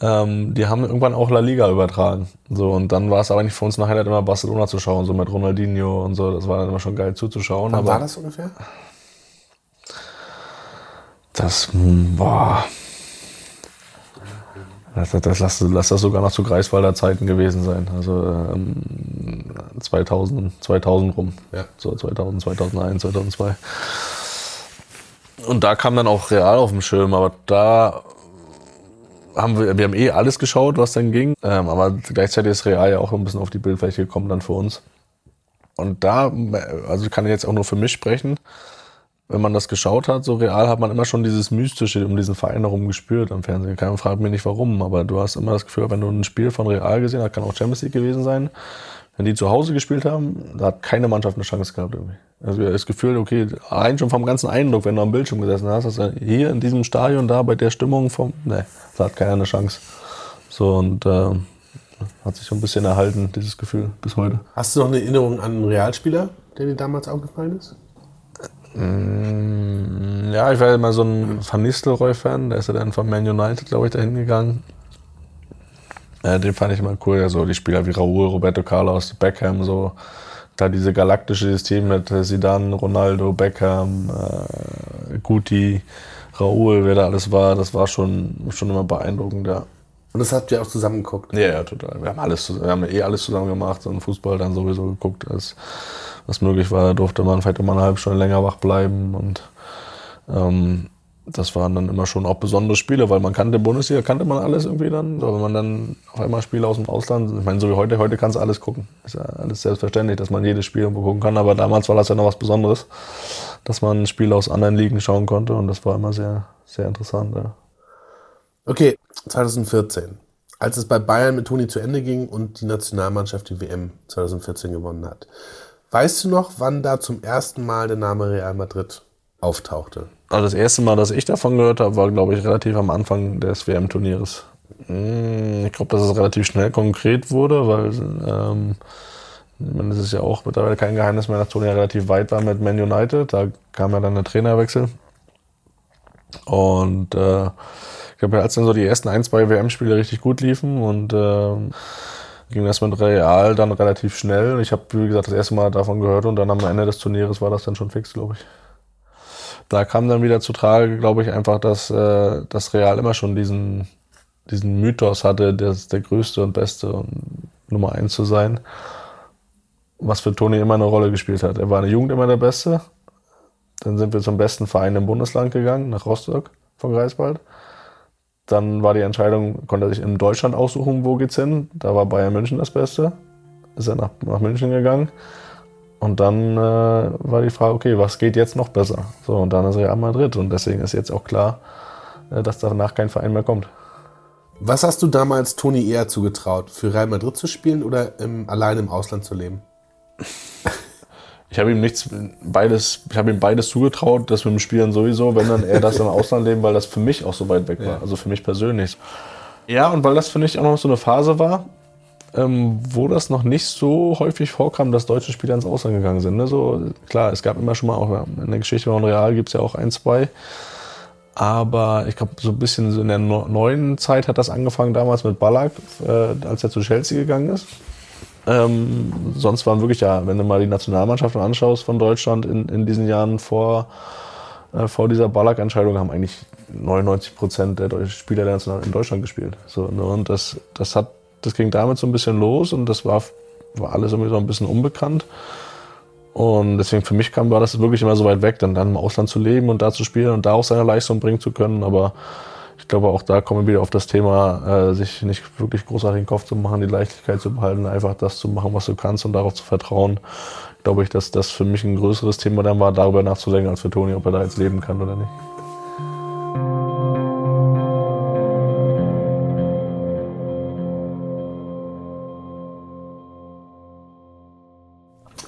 Ähm, die haben irgendwann auch La Liga übertragen. So, und dann war es aber nicht für uns nachher halt immer Barcelona zu schauen, so mit Ronaldinho und so. Das war dann immer schon geil zuzuschauen. Wann aber war das ungefähr? Das, hm, boah. Das, das, lass, lass das sogar noch zu Greifswalder Zeiten gewesen sein. Also ähm, 2000, 2000 rum. Ja. So 2000, 2001, 2002. Und da kam dann auch Real auf dem Schirm, aber da haben wir, wir haben eh alles geschaut, was dann ging. Ähm, aber gleichzeitig ist Real ja auch ein bisschen auf die Bildfläche gekommen dann für uns. Und da, also kann ich jetzt auch nur für mich sprechen, wenn man das geschaut hat, so real hat man immer schon dieses Mystische um diesen Verein herum gespürt am Fernsehen. Keiner fragt mich nicht warum, aber du hast immer das Gefühl, wenn du ein Spiel von Real gesehen hast, kann auch Champions League gewesen sein, wenn die zu Hause gespielt haben, da hat keine Mannschaft eine Chance gehabt irgendwie. Also das Gefühl, okay, allein schon vom ganzen Eindruck, wenn du am Bildschirm gesessen hast, dass hier in diesem Stadion da bei der Stimmung vom, ne, da hat keiner eine Chance. So und äh, hat sich so ein bisschen erhalten, dieses Gefühl bis heute. Hast du noch eine Erinnerung an einen Realspieler, der dir damals aufgefallen ist? Mm, Ja, ich war immer so ein Van Nistelrooy-Fan. Der ist ja dann von Man United, glaube ich, dahin gegangen. Äh, den fand ich immer cool. Ja, so die Spieler wie Raúl, Roberto Carlos, Beckham, so. Da diese galaktische System mit Zidane, Ronaldo, Beckham, äh, Guti, Raúl, wer da alles war, das war schon, schon immer beeindruckend, ja. Und das habt ihr auch zusammen geguckt? Ja, ja, total. Wir haben alles, wir haben eh alles zusammen gemacht und Fußball dann sowieso geguckt, als was möglich war. Da durfte man vielleicht immer eine halbe Stunde länger wach bleiben und ähm, das waren dann immer schon auch besondere Spiele, weil man kannte Bundesliga, kannte man alles irgendwie dann. Aber wenn man dann auf einmal Spiele aus dem Ausland, ich meine, so wie heute, heute kannst du alles gucken. Ist ja alles selbstverständlich, dass man jedes Spiel irgendwo gucken kann, aber damals war das ja noch was Besonderes, dass man Spiele aus anderen Ligen schauen konnte und das war immer sehr, sehr interessant. Ja. Okay, 2014. als es bei Bayern mit Toni zu Ende ging und die Nationalmannschaft die WM 2014 gewonnen hat. Weißt du noch, wann da zum ersten Mal der Name Real Madrid auftauchte? Also das erste Mal, dass ich davon gehört habe, war, glaube ich, relativ am Anfang des WM-Turnieres. Hm, Ich glaube, dass es relativ schnell konkret wurde, weil ähm, ist ja auch mittlerweile kein Geheimnis mehr, dass Toni ja relativ weit war mit Man United. Da kam ja dann der Trainerwechsel. Und äh, ich glaube, als dann so die ersten ein, zwei WM-Spiele richtig gut liefen und ähm, ging das mit Real dann relativ schnell. Ich habe, wie gesagt, das erste Mal davon gehört und dann am Ende des Turnieres war das dann schon fix, glaube ich. Da kam dann wieder zu Trage, glaube ich, einfach, dass äh, das Real immer schon diesen, diesen Mythos hatte, das der größte und beste und Nummer eins zu sein. Was für Toni immer eine Rolle gespielt hat. Er war in der Jugend immer der Beste. Dann sind wir zum besten Verein im Bundesland gegangen, nach Rostock von Greifswald. Dann war die Entscheidung, konnte er sich in Deutschland aussuchen, wo geht's hin. Da war Bayern München das Beste. Ist er nach, nach München gegangen. Und dann äh, war die Frage, okay, was geht jetzt noch besser? So, und dann ist Real Madrid. Und deswegen ist jetzt auch klar, äh, dass danach kein Verein mehr kommt. Was hast du damals Toni eher zugetraut? Für Real Madrid zu spielen oder im, allein im Ausland zu leben? Ich habe ihm nichts, beides, ich habe ihm beides zugetraut, das mit dem Spielen sowieso, wenn dann er das im Ausland leben, weil das für mich auch so weit weg war, Ja. also für mich persönlich. Ja, und weil das für mich auch noch so eine Phase war, ähm, wo das noch nicht so häufig vorkam, dass deutsche Spieler ins Ausland gegangen sind. Ne? So, klar, es gab immer schon mal auch in der Geschichte von Real gibt es ja auch ein, zwei. Aber ich glaube, so ein bisschen so in der neuen Zeit hat das angefangen damals mit Ballack, äh, als er zu Chelsea gegangen ist. Ähm, sonst waren wirklich ja, wenn du mal die Nationalmannschaften anschaust von Deutschland in, in diesen Jahren vor, äh, vor dieser Ballack-Entscheidung, haben eigentlich 99 Prozent der Spieler der National in Deutschland gespielt. So, ne? Und das, das, hat, das ging damit so ein bisschen los und das war, war alles irgendwie so ein bisschen unbekannt. Und deswegen für mich kam, war das wirklich immer so weit weg, dann, dann im Ausland zu leben und da zu spielen und da auch seine Leistung bringen zu können. Aber ich glaube, auch da kommen wir wieder auf das Thema, äh, sich nicht wirklich großartig den Kopf zu machen, die Leichtigkeit zu behalten, einfach das zu machen, was du kannst und darauf zu vertrauen. Glaube ich, dass das für mich ein größeres Thema dann war, darüber nachzudenken, als für Toni, ob er da jetzt leben kann oder nicht.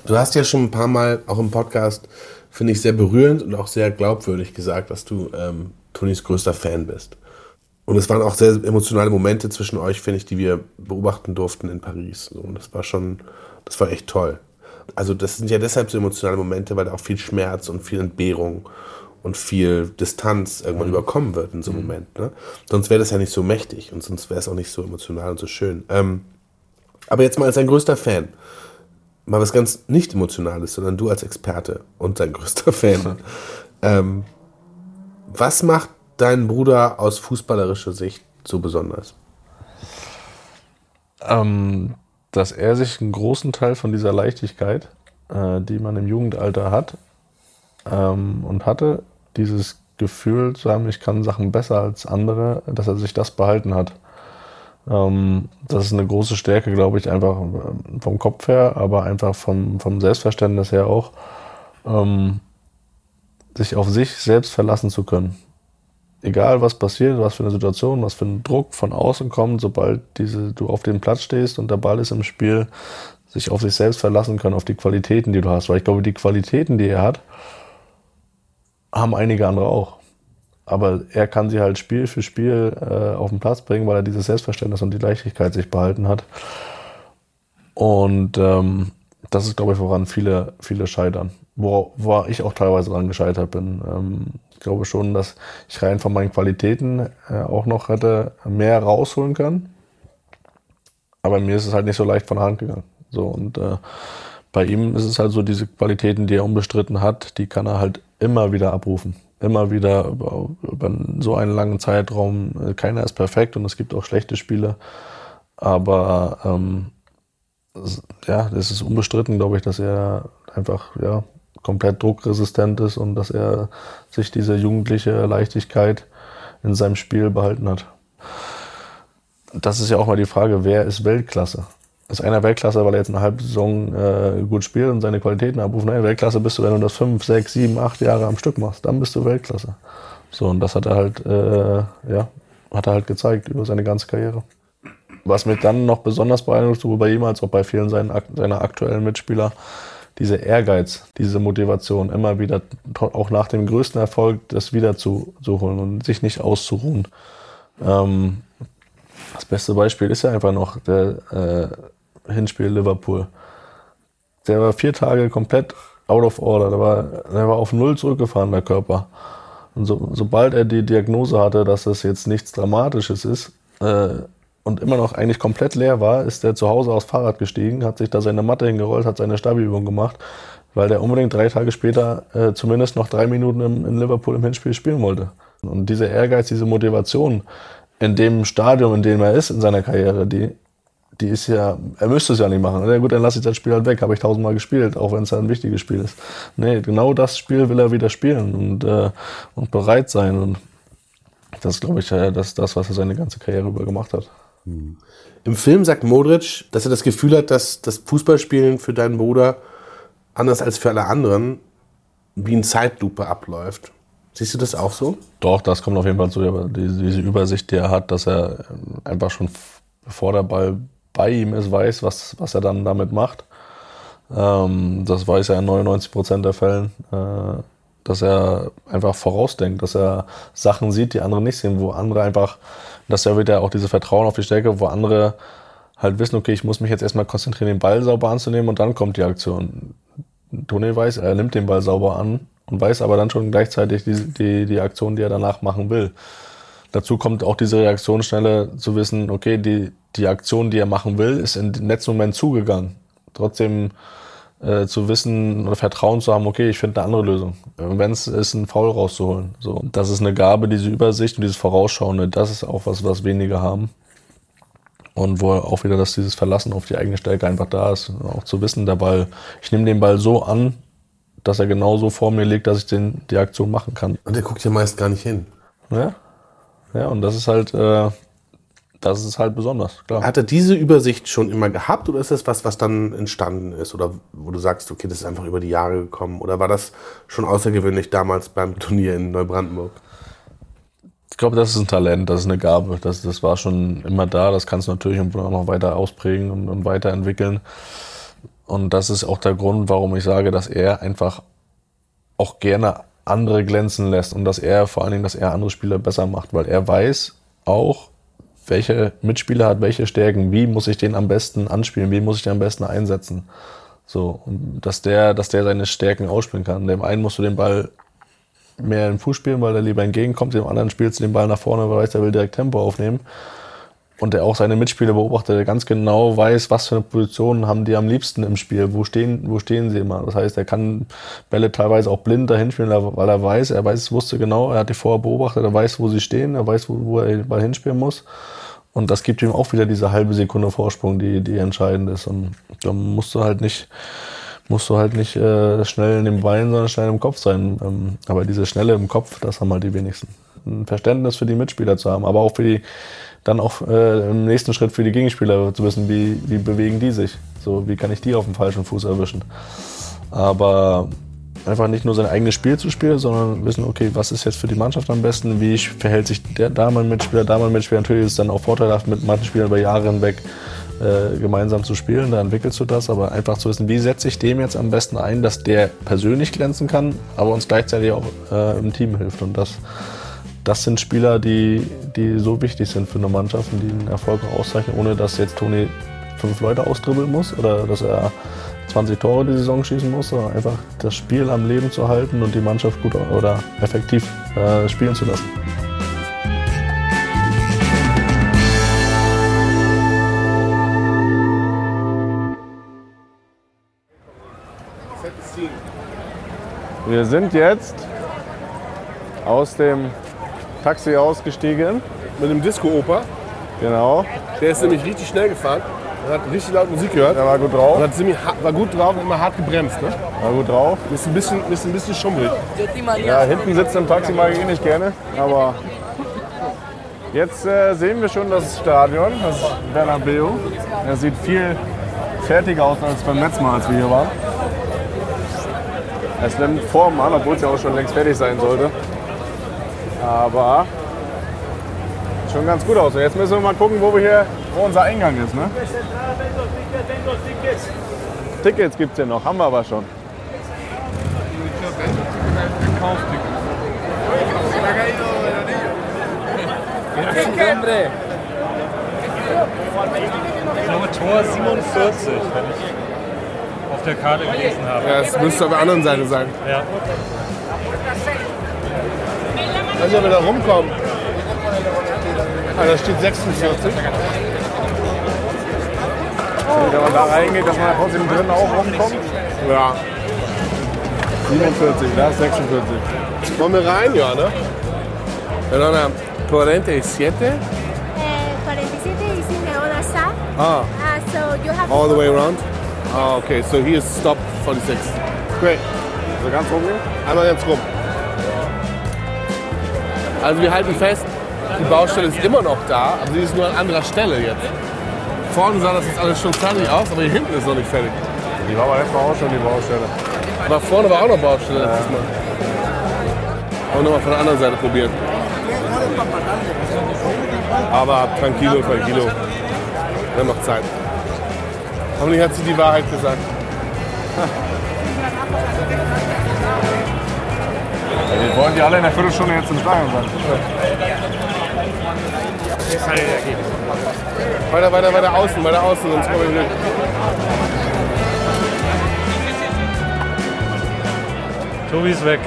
Du hast ja schon ein paar Mal auch im Podcast, finde ich, sehr berührend und auch sehr glaubwürdig gesagt, dass du ähm, Tonis größter Fan bist. Und es waren auch sehr emotionale Momente zwischen euch, finde ich, die wir beobachten durften in Paris. Und das war schon, das war echt toll. Also das sind ja deshalb so emotionale Momente, weil da auch viel Schmerz und viel Entbehrung und viel Distanz irgendwann überkommen wird in so einem Moment. Ne? Sonst wäre das ja nicht so mächtig und sonst wäre es auch nicht so emotional und so schön. Ähm, aber jetzt mal als dein größter Fan, mal was ganz nicht Emotionales, sondern du als Experte und dein größter Fan. <laughs> ähm, was macht deinen Bruder aus fußballerischer Sicht so besonders? Ähm, dass er sich einen großen Teil von dieser Leichtigkeit, äh, die man im Jugendalter hat ähm, und hatte, dieses Gefühl zu haben, ich kann Sachen besser als andere, dass er sich das behalten hat. Ähm, das ist eine große Stärke, glaube ich, einfach ähm, vom Kopf her, aber einfach vom, vom Selbstverständnis her auch, ähm, sich auf sich selbst verlassen zu können egal was passiert, was für eine Situation, was für ein Druck von außen kommt, sobald diese, du auf dem Platz stehst und der Ball ist im Spiel, sich auf sich selbst verlassen können, auf die Qualitäten, die du hast. Weil ich glaube, die Qualitäten, die er hat, haben einige andere auch. Aber er kann sie halt Spiel für Spiel äh, auf den Platz bringen, weil er dieses Selbstverständnis und die Leichtigkeit sich behalten hat. Und ähm, das ist, glaube ich, woran viele, viele scheitern. Wo, wo ich auch teilweise dran gescheitert bin. Ähm, ich glaube schon, dass ich rein von meinen Qualitäten äh, auch noch hätte mehr rausholen können. Aber mir ist es halt nicht so leicht von der Hand gegangen. So, und äh, bei ihm ist es halt so, diese Qualitäten, die er unbestritten hat, die kann er halt immer wieder abrufen. Immer wieder über, über so einen langen Zeitraum. Äh, Keiner ist perfekt und es gibt auch schlechte Spiele. Aber ähm, ja, es ist unbestritten, glaube ich, dass er einfach ja, komplett druckresistent ist und dass er sich diese jugendliche Leichtigkeit in seinem Spiel behalten hat. Das ist ja auch mal die Frage, wer ist Weltklasse? Ist einer Weltklasse, weil er jetzt eine halbe Saison äh, gut spielt und seine Qualitäten abruft? Nein, Weltklasse bist du, wenn du das fünf, sechs, sieben, acht Jahre am Stück machst. Dann bist du Weltklasse. So, und das hat er halt, äh, ja, hat er halt gezeigt über seine ganze Karriere. Was mich dann noch besonders beeindruckt, sowohl bei ihm als auch bei vielen seiner, seiner aktuellen Mitspieler, diese Ehrgeiz, diese Motivation, immer wieder, auch nach dem größten Erfolg, das wieder zu, zu holen und sich nicht auszuruhen. Ähm, das beste Beispiel ist ja einfach noch der äh, Hinspiel Liverpool. Der war vier Tage komplett out of order. Der war, der war auf Null zurückgefahren, der Körper. Und so, sobald er die Diagnose hatte, dass das jetzt nichts Dramatisches ist äh, und immer noch eigentlich komplett leer war, ist er zu Hause aufs Fahrrad gestiegen, hat sich da seine Matte hingerollt, hat seine Stabi-Übung gemacht, weil der unbedingt drei Tage später äh, zumindest noch drei Minuten im, in Liverpool im Hinspiel spielen wollte. Und diese Ehrgeiz, diese Motivation in dem Stadium, in dem er ist in seiner Karriere, die, die ist ja, er müsste es ja nicht machen. Ja gut, dann lasse ich das Spiel halt weg, habe ich tausendmal gespielt, auch wenn es halt ein wichtiges Spiel ist. Nee, genau das Spiel will er wieder spielen und, äh, und bereit sein. Und das ist, glaube ich, äh, das, das, was er seine ganze Karriere über gemacht hat. Im Film sagt Modric, dass er das Gefühl hat, dass das Fußballspielen für deinen Bruder anders als für alle anderen wie in Zeitlupe abläuft. Siehst du das auch so? Doch, das kommt auf jeden Fall zu. Aber diese, diese Übersicht, die er hat, dass er einfach schon bevor der Ball bei ihm ist, weiß, was, was er dann damit macht. Ähm, das weiß er in 99 Prozent der Fällen, äh, dass er einfach vorausdenkt, dass er Sachen sieht, die andere nicht sehen, wo andere einfach, dass er wieder auch diese Vertrauen auf die Stärke, wo andere halt wissen, okay, ich muss mich jetzt erstmal konzentrieren, den Ball sauber anzunehmen und dann kommt die Aktion. Toni weiß, er nimmt den Ball sauber an und weiß aber dann schon gleichzeitig die, die, die Aktion, die er danach machen will. Dazu kommt auch diese Reaktionsschnelle zu wissen, okay, die, die Aktion, die er machen will, ist im letzten Moment zugegangen. Trotzdem äh, zu wissen oder Vertrauen zu haben, okay, ich finde eine andere Lösung. Wenn es ist, einen Foul rauszuholen. So, das ist eine Gabe, diese Übersicht und dieses Vorausschauende, das ist auch was, was wenige haben. Und wo auch wieder, dass dieses Verlassen auf die eigene Stärke einfach da ist. Auch zu wissen, der Ball, ich nehme den Ball so an, dass er genauso vor mir liegt, dass ich den, die Aktion machen kann. Und der guckt ja meist gar nicht hin. Ja, ja und das ist halt, äh, das ist halt besonders, klar. Hat er diese Übersicht schon immer gehabt oder ist das was, was dann entstanden ist? Oder wo du sagst, okay, das ist einfach über die Jahre gekommen? Oder war das schon außergewöhnlich damals beim Turnier in Neubrandenburg? Ich glaube, das ist ein Talent, das ist eine Gabe. Das, das war schon immer da. Das kannst du natürlich auch noch weiter ausprägen und, und weiterentwickeln. Und das ist auch der Grund, warum ich sage, dass er einfach auch gerne andere glänzen lässt und dass er vor allen Dingen, dass er andere Spieler besser macht, weil er weiß auch, welche Mitspieler hat welche Stärken, wie muss ich den am besten anspielen, wie muss ich den am besten einsetzen. So, dass der, dass der seine Stärken ausspielen kann. Dem einen musst du den Ball mehr den Fuß spielen, weil er lieber entgegenkommt, dem anderen spielst du den Ball nach vorne, weil er weiß, er will direkt Tempo aufnehmen und der auch seine Mitspieler beobachtet, der ganz genau weiß, was für eine Position haben die am liebsten im Spiel, wo stehen, wo stehen sie immer. Das heißt, er kann Bälle teilweise auch blind dahin spielen, weil er weiß, er weiß, wusste genau, er hat die vorher beobachtet, er weiß, wo sie stehen, er weiß, wo, wo er den Ball hinspielen muss. Und das gibt ihm auch wieder diese halbe Sekunde Vorsprung, die, die entscheidend ist. Und da musst du halt nicht, musst du halt nicht äh, schnell in den Beinen, sondern schnell im Kopf sein. Ähm, aber diese Schnelle im Kopf, das haben halt die wenigsten. Ein Verständnis für die Mitspieler zu haben, aber auch für die, dann auch äh, im nächsten Schritt für die Gegenspieler zu wissen, wie, wie bewegen die sich. So, wie kann ich die auf dem falschen Fuß erwischen. Aber einfach nicht nur sein eigenes Spiel zu spielen, sondern wissen, okay, was ist jetzt für die Mannschaft am besten, wie verhält sich der da mein Mitspieler, da mein Mitspieler. Natürlich ist es dann auch vorteilhaft, mit manchen Spielern über Jahre hinweg äh, gemeinsam zu spielen, da entwickelst du das, aber einfach zu wissen, wie setze ich dem jetzt am besten ein, dass der persönlich glänzen kann, aber uns gleichzeitig auch äh, im Team hilft. Und das das sind Spieler, die, die so wichtig sind für eine Mannschaft und die einen Erfolg auszeichnen, ohne dass jetzt Toni fünf Leute austribbeln muss oder dass er 20 Tore die Saison schießen muss, sondern einfach das Spiel am Leben zu halten und die Mannschaft gut oder effektiv äh, spielen zu lassen. Wir sind jetzt aus dem Taxi ausgestiegen. Mit dem Disco-Oper. Genau. Der ist nämlich richtig schnell gefahren. Er hat richtig laut Musik gehört. Der war gut drauf. Und hat ziemlich, war gut drauf und immer hart gebremst. Ne? War gut drauf. Ist ein bisschen, ist ein bisschen schummelig. Ja, hinten sitzt im Taxi mag ich eh nicht gerne. Aber jetzt äh, sehen wir schon das Stadion, das Bernabeu. Er sieht viel fertiger aus als beim letzten Mal, als wir hier waren. Es nimmt Form an, obwohl es ja auch schon längst fertig sein sollte. Aber schon ganz gut aus. Und jetzt müssen wir mal gucken, wo wir hier Wo unser Eingang ist, ne? Tickets gibt's ja noch, haben wir aber schon. Ich glaube Tor 47, wenn ich auf der Karte gelesen habe. Ja, es müsste auf der anderen Seite sein. Ja. Ich weiß nicht, ob wir da rumkommen. Ah, da steht 46. Wenn man da reingeht, dass man trotzdem drin auch rumkommt. Ja. 47, da ist 46. Wollen wir rein? Ja, ne? Allora, 47. Uh, 47 is in the other side. Ah, Uh, so you have all the way around? Ah, okay, so here is stop 46. Great. Also ganz rumgehen? Einmal ganz rum. Also wir halten fest, die Baustelle ist immer noch da, aber sie ist nur an anderer Stelle jetzt. Vorne sah das jetzt alles schon fertig aus, aber hier hinten ist noch nicht fertig. Die war aber letztes Mal auch schon die Baustelle. Aber vorne war auch noch Baustelle letztes Mal. Aber nochmal von der anderen Seite probieren. Aber tranquilo, tranquilo. Wir haben noch Zeit. Hoffentlich hat sie die Wahrheit gesagt. Ja, wir wollen die alle in der Viertelstunde jetzt im Stadion sein. Weiter, weiter, weiter außen, weiter außen, sonst kommen wir nicht. Tobi ist weg.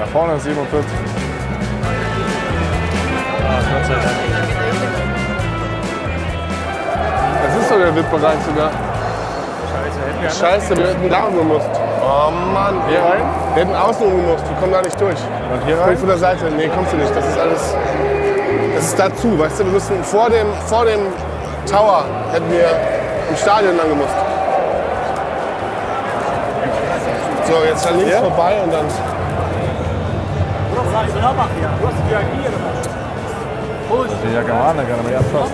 Da vorne ist 47. Ah, Gott sei Dank. Das ist doch der VIP-Bereich sogar. Scheiße, wir hätten da umgemusst. Oh Mann. Hier rein? Wir hätten außen umgemusst, wir kommen da nicht durch. Und hier rein? von der Seite. Nee, kommst du nicht. Das ist alles. Das ist dazu, weißt du, wir müssen vor dem, vor dem Tower hätten wir im Stadion lang gemusst. So, jetzt dann links Hier? vorbei und dann. Ja, Gamana, gerne mehr fast.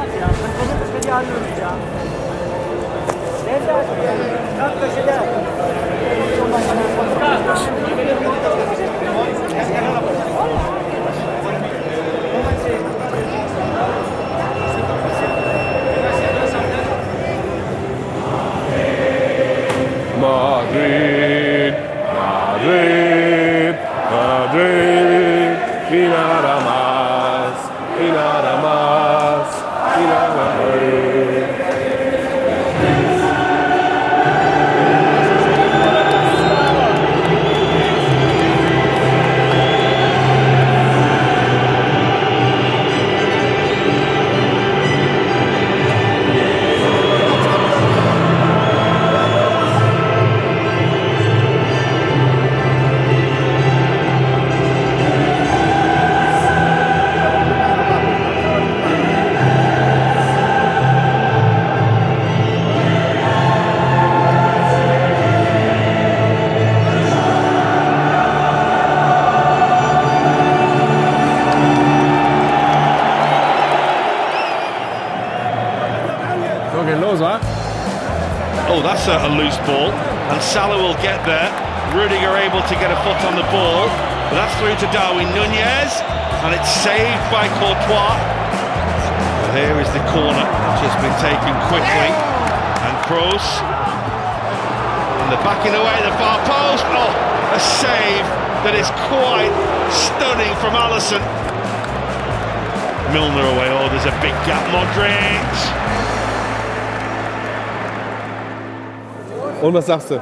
Und was sagst du?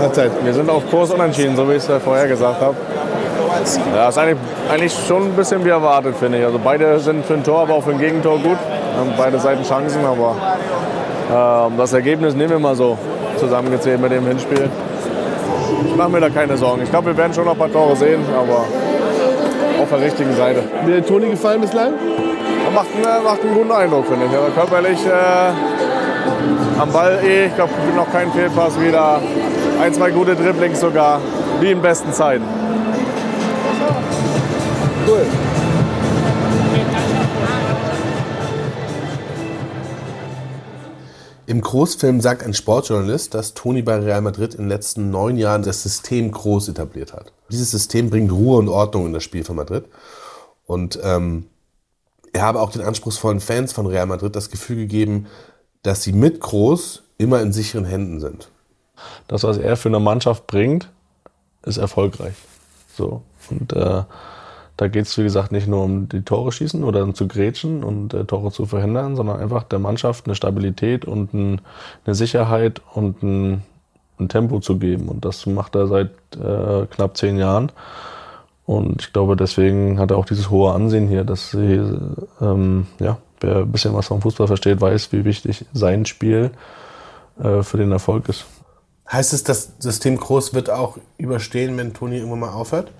Halbzeit. Wir sind auf Kurs unentschieden, so wie ich es vorher gesagt habe. Ja, ist eigentlich, eigentlich schon ein bisschen wie erwartet, finde ich. Also beide sind für ein Tor, aber auch für ein Gegentor gut. Haben beide Seiten Chancen, aber ähm, das Ergebnis nehmen wir mal so zusammengezählt mit dem Hinspiel. Ich mache mir da keine Sorgen. Ich glaube, wir werden schon noch ein paar Tore sehen, aber auf der richtigen Seite. Hat dir der Toni gefallen bislang? Er macht, einen- macht einen guten Eindruck, finde ich. Aber körperlich äh, am Ball eh, ich glaube, noch kein Fehlpass wieder. Ein, zwei gute Dribblings sogar, wie in besten Zeiten. Cool. Im Großfilm sagt ein Sportjournalist, dass Toni bei Real Madrid in den letzten neun Jahren das System Groß etabliert hat. Dieses System bringt Ruhe und Ordnung in das Spiel von Madrid. Und ähm, er habe auch den anspruchsvollen Fans von Real Madrid das Gefühl gegeben, dass sie mit groß immer in sicheren Händen sind. Das, was er für eine Mannschaft bringt, ist erfolgreich. So. Und äh, da geht es, wie gesagt, nicht nur um die Tore schießen oder zu grätschen und äh, Tore zu verhindern, sondern einfach der Mannschaft eine Stabilität und ein, eine Sicherheit und ein, ein, Tempo zu geben. Und das macht er seit äh, knapp zehn Jahren. Und ich glaube, deswegen hat er auch dieses hohe Ansehen hier, dass sie, ähm, ja, wer ein bisschen was vom Fußball versteht, weiß, wie wichtig sein Spiel äh, für den Erfolg ist. Heißt es, das System Groß wird auch überstehen, wenn Toni irgendwann mal aufhört?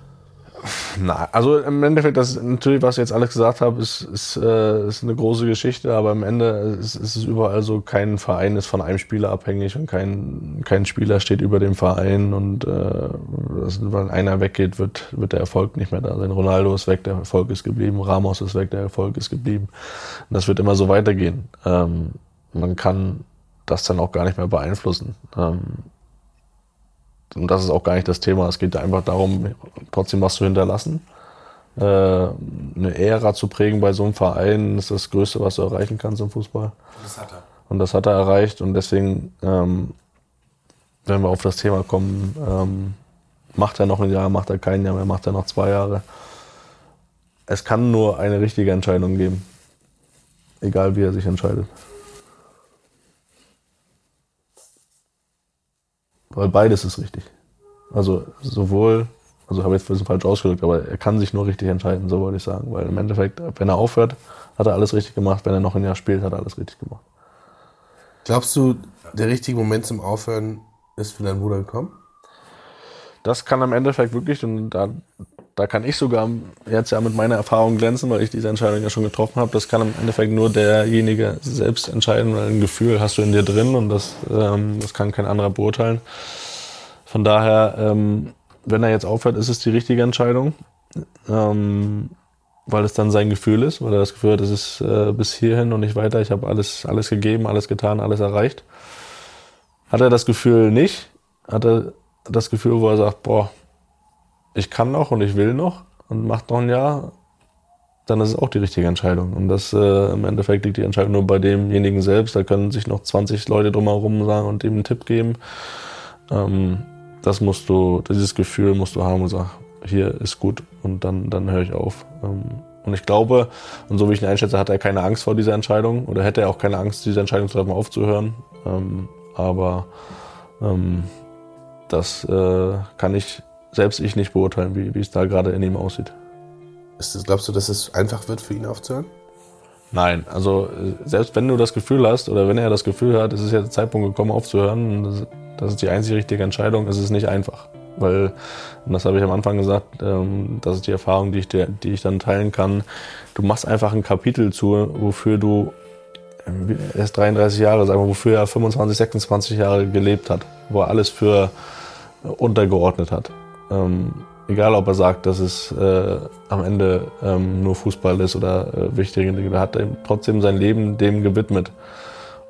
Na, also im Endeffekt, das natürlich, was ich jetzt alles gesagt habe, ist, ist, äh, ist eine große Geschichte, aber am Ende ist, ist es überall so, kein Verein ist von einem Spieler abhängig und kein, kein Spieler steht über dem Verein und äh, wenn einer weggeht, wird, wird der Erfolg nicht mehr da sein. Ronaldo ist weg, der Erfolg ist geblieben, Ramos ist weg, der Erfolg ist geblieben. Und das wird immer so weitergehen. Ähm, man kann das dann auch gar nicht mehr beeinflussen. Ähm, und das ist auch gar nicht das Thema. Es geht einfach darum, trotzdem was zu hinterlassen. Äh, eine Ära zu prägen bei so einem Verein ist das Größte, was du erreichen kannst im Fußball. Das hat er. Und das hat er erreicht. Und deswegen, ähm, wenn wir auf das Thema kommen, ähm, macht er noch ein Jahr, macht er kein Jahr mehr, macht er noch zwei Jahre. Es kann nur eine richtige Entscheidung geben. Egal wie er sich entscheidet. Weil beides ist richtig. Also sowohl, also habe ich jetzt ein bisschen falsch ausgedrückt, aber er kann sich nur richtig entscheiden, so wollte ich sagen. Weil im Endeffekt, wenn er aufhört, hat er alles richtig gemacht. Wenn er noch ein Jahr spielt, hat er alles richtig gemacht. Glaubst du, der richtige Moment zum Aufhören ist für deinen Bruder gekommen? Das kann im Endeffekt wirklich, und da, da kann ich sogar jetzt ja mit meiner Erfahrung glänzen, weil ich diese Entscheidung ja schon getroffen habe. Das kann im Endeffekt nur derjenige selbst entscheiden, weil ein Gefühl hast du in dir drin und das, ähm, das kann kein anderer beurteilen. Von daher, ähm, wenn er jetzt aufhört, ist es die richtige Entscheidung, ähm, weil es dann sein Gefühl ist, weil er das Gefühl hat, es ist äh, bis hierhin und nicht weiter. Ich habe alles, alles gegeben, alles getan, alles erreicht. Hat er das Gefühl nicht, hat er das Gefühl, wo er sagt, boah, ich kann noch und ich will noch und macht noch ein Jahr, dann ist es auch die richtige Entscheidung. Und das äh, im Endeffekt liegt die Entscheidung nur bei demjenigen selbst. Da können sich noch 20 Leute drumherum sagen und ihm einen Tipp geben. Ähm, das musst du, dieses Gefühl musst du haben und sagen, hier ist gut und dann, dann höre ich auf. Ähm, und ich glaube, und so wie ich ihn einschätze, hat er keine Angst vor dieser Entscheidung oder hätte er auch keine Angst, diese Entscheidung zu treffen, aufzuhören. Ähm, aber ähm, das äh, kann ich selbst ich nicht beurteilen, wie, wie es da gerade in ihm aussieht. Ist das, glaubst du, dass es einfach wird für ihn aufzuhören? Nein, also äh, selbst wenn du das Gefühl hast oder wenn er das Gefühl hat, es ist jetzt der Zeitpunkt gekommen aufzuhören, das, das ist die einzige richtige Entscheidung, es ist nicht einfach. Weil, und das habe ich am Anfang gesagt, ähm, das ist die Erfahrung, die ich, dir, die ich dann teilen kann. Du machst einfach ein Kapitel zu, wofür du, ähm, er ist 33 Jahre, sagen wir, wofür er 25, 26 Jahre gelebt hat, wo er alles für untergeordnet hat. Ähm, egal, ob er sagt, dass es äh, am Ende ähm, nur Fußball ist oder äh, wichtige Dinge, er hat trotzdem sein Leben dem gewidmet.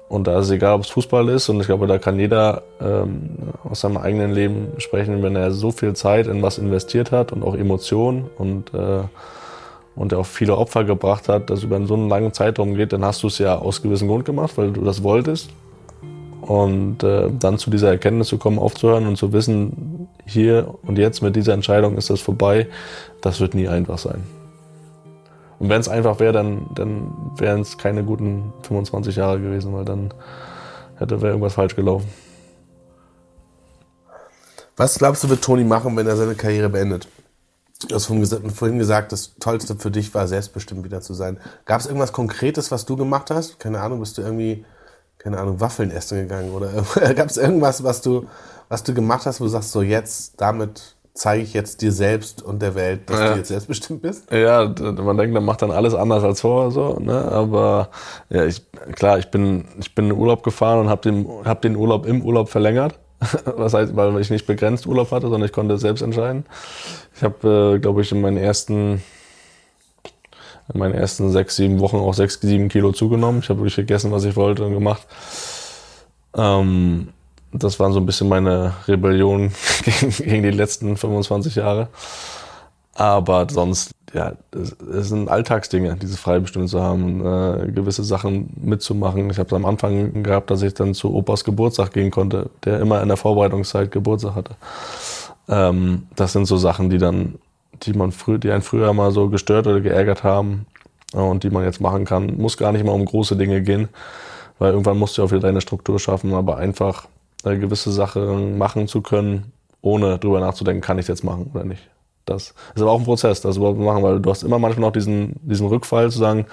Und da ist es egal, ob es Fußball ist. Und ich glaube, da kann jeder ähm, aus seinem eigenen Leben sprechen, wenn er so viel Zeit in was investiert hat und auch Emotionen und, äh, und er auch viele Opfer gebracht hat, dass über so einen langen Zeitraum geht, dann hast du es ja aus gewissem Grund gemacht, weil du das wolltest. Und äh, dann zu dieser Erkenntnis zu kommen, aufzuhören und zu wissen, hier und jetzt mit dieser Entscheidung ist das vorbei, das wird nie einfach sein. Und wenn es einfach wäre, dann, dann wären es keine guten 25 Jahre gewesen, weil dann hätte wäre irgendwas falsch gelaufen. Was glaubst du, wird Toni machen, wenn er seine Karriere beendet? Du hast vorhin gesagt, das Tollste für dich war, selbstbestimmt wieder zu sein. Gab es irgendwas Konkretes, was du gemacht hast? Keine Ahnung, bist du irgendwie, keine Ahnung, Waffeln essen gegangen? Oder <laughs> gab es irgendwas, was du, was du gemacht hast, wo du sagst, so jetzt, damit zeige ich jetzt dir selbst und der Welt, dass Ja. du jetzt selbstbestimmt bist? Ja, man denkt, man macht dann alles anders als vorher so, ne? Aber ja, ich, klar, ich bin, ich bin in den Urlaub gefahren und habe den, hab den Urlaub im Urlaub verlängert. <laughs> Was heißt, weil ich nicht begrenzt Urlaub hatte, sondern ich konnte selbst entscheiden. Ich habe, äh, glaube ich, in meinen ersten in meinen ersten sechs, sieben Wochen auch sechs, sieben Kilo zugenommen. Ich habe wirklich gegessen, was ich wollte und gemacht. Ähm, das war so ein bisschen meine Rebellion <laughs> gegen, die letzten 25 Jahre. Aber sonst, ja, das sind Alltagsdinge, dieses Freibestimmen zu haben, äh, gewisse Sachen mitzumachen. Ich habe es am Anfang gehabt, dass ich dann zu Opas Geburtstag gehen konnte, der immer in der Vorbereitungszeit Geburtstag hatte. Ähm, das sind so Sachen, die dann, die man früh, die einen früher mal so gestört oder geärgert haben äh, und die man jetzt machen kann. Muss gar nicht mal um große Dinge gehen, weil irgendwann musst du ja auch wieder deine Struktur schaffen, aber einfach gewisse Sachen machen zu können, ohne drüber nachzudenken, kann ich es jetzt machen oder nicht. Das ist aber auch ein Prozess, das überhaupt machen, weil du hast immer manchmal noch diesen, diesen Rückfall zu sagen,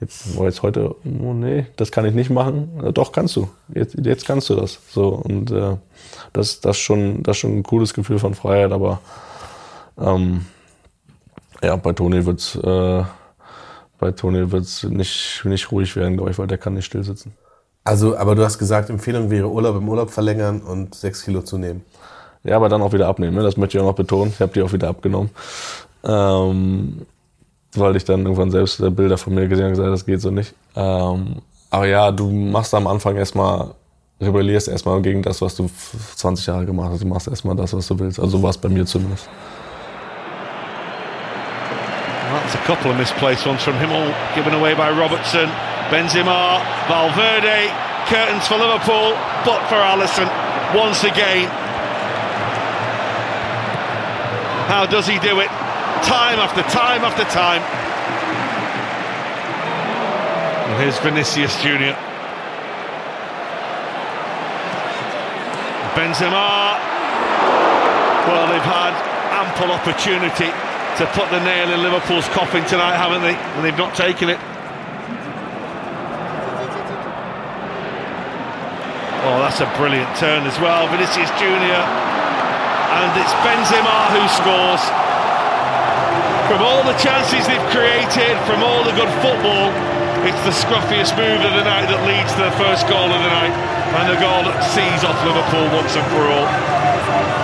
jetzt, oh, jetzt heute, oh nee, das kann ich nicht machen. Doch, kannst du. Jetzt, jetzt kannst du das. So, und äh, das, das, schon, das ist schon ein cooles Gefühl von Freiheit, aber ähm, ja, bei Toni äh, bei Toni wird's nicht, nicht ruhig werden, glaube ich, weil der kann nicht still sitzen. Also, aber du hast gesagt, Empfehlung wäre Urlaub im Urlaub verlängern und sechs Kilo zunehmen. Ja, aber dann auch wieder abnehmen. Ne? Das möchte ich auch noch betonen. Ich habe die auch wieder abgenommen. Ähm, weil ich dann irgendwann selbst Bilder von mir gesehen habe und gesagt, das geht so nicht. Ähm, aber ja, du machst am Anfang erstmal, rebellierst erstmal gegen das, was du 20 Jahre gemacht hast. Du machst erstmal das, was du willst. Also war es bei mir zumindest. A couple of misplaced ones from him, all given away by Robertson. Benzema, Valverde, curtains for Liverpool, but for Allison once again. How does he do it? Time after time after time. And here's Vinicius Junior. Benzema. Well, they've had ample opportunity to put the nail in Liverpool's coffin tonight, haven't they? And they've not taken it. Oh, that's a brilliant turn as well. Vinicius Junior and it's Benzema who scores. From all the chances they've created, from all the good football, it's the scruffiest move of the night that leads to the first goal of the night and the goal that sees off Liverpool once and for all.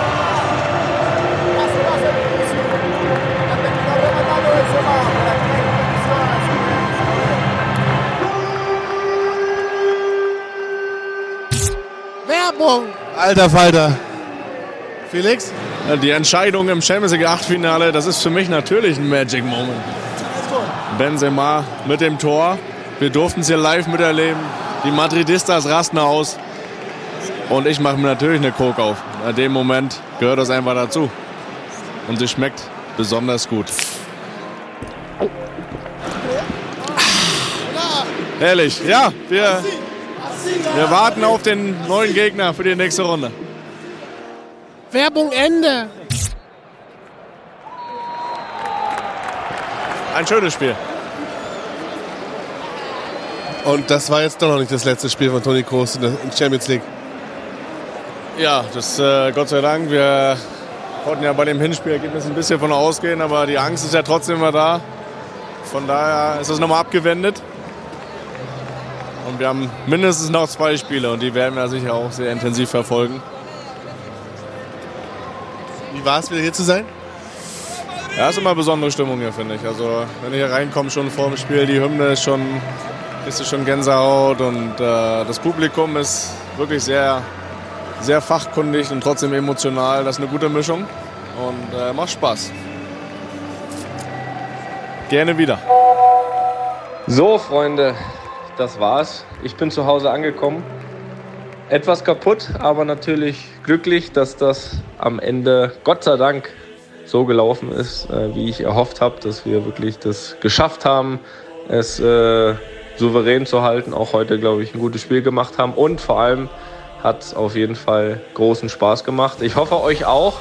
Werbung! Alter Falter. Felix? Die Entscheidung im Champions League Achtelfinale, das ist für mich natürlich ein Magic Moment. Benzema mit dem Tor. Wir durften es hier live miterleben. Die Madridistas rasten aus. Und ich mache mir natürlich eine Coke auf. In dem Moment gehört das einfach dazu. Und sie schmeckt besonders gut. Herrlich. Ja, wir, wir warten auf den neuen Gegner für die nächste Runde. Werbung Ende. Ein schönes Spiel. Und das war jetzt doch noch nicht das letzte Spiel von Toni Kroos in der Champions League. Ja, das äh, Gott sei Dank. Wir konnten ja bei dem Hinspielergebnis ein bisschen von ausgehen, aber die Angst ist ja trotzdem immer da. Von daher ist es nochmal abgewendet. Und wir haben mindestens noch zwei Spiele und die werden wir sicher auch sehr intensiv verfolgen. Wie war es, wieder hier zu sein? Ja, ist immer eine besondere Stimmung hier, finde ich. Also, wenn ich hier reinkomme, schon vor dem Spiel, die Hymne ist schon, ist schon Gänsehaut und äh, das Publikum ist wirklich sehr, sehr fachkundig und trotzdem emotional. Das ist eine gute Mischung und äh, macht Spaß. Gerne wieder. So, Freunde, das war's. Ich bin zu Hause angekommen. Etwas kaputt, aber natürlich glücklich, dass das am Ende, Gott sei Dank, so gelaufen ist, äh, wie ich erhofft habe, dass wir wirklich das geschafft haben, es äh, souverän zu halten. Auch heute, glaube ich, ein gutes Spiel gemacht haben. Und vor allem hat es auf jeden Fall großen Spaß gemacht. Ich hoffe, euch auch.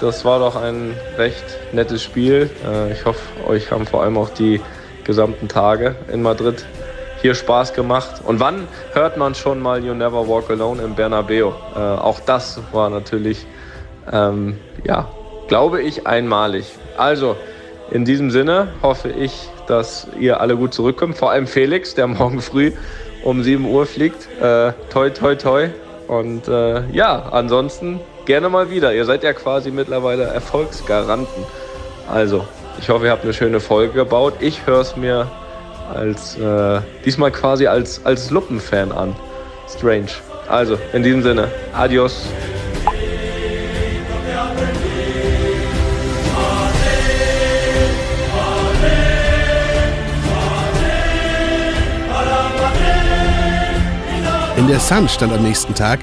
Das war doch ein recht nettes Spiel. Äh, ich hoffe, euch haben vor allem auch die gesamten Tage in Madrid hier Spaß gemacht. Und wann hört man schon mal You Never Walk Alone im Bernabeu? Äh, auch das war natürlich, ähm, ja, glaube ich, einmalig. Also, in diesem Sinne hoffe ich, dass ihr alle gut zurückkommt. Vor allem Felix, der <laughs> morgen früh um 7 Uhr fliegt. Äh, toi, toi, toi. Und äh, ja, ansonsten gerne mal wieder. Ihr seid ja quasi mittlerweile Erfolgsgaranten. Also, ich hoffe, ihr habt eine schöne Folge gebaut. Ich höre es mir als äh, diesmal quasi als, als Luppen-Fan an. Strange. Also, in diesem Sinne, adios. In der Sun stand am nächsten Tag,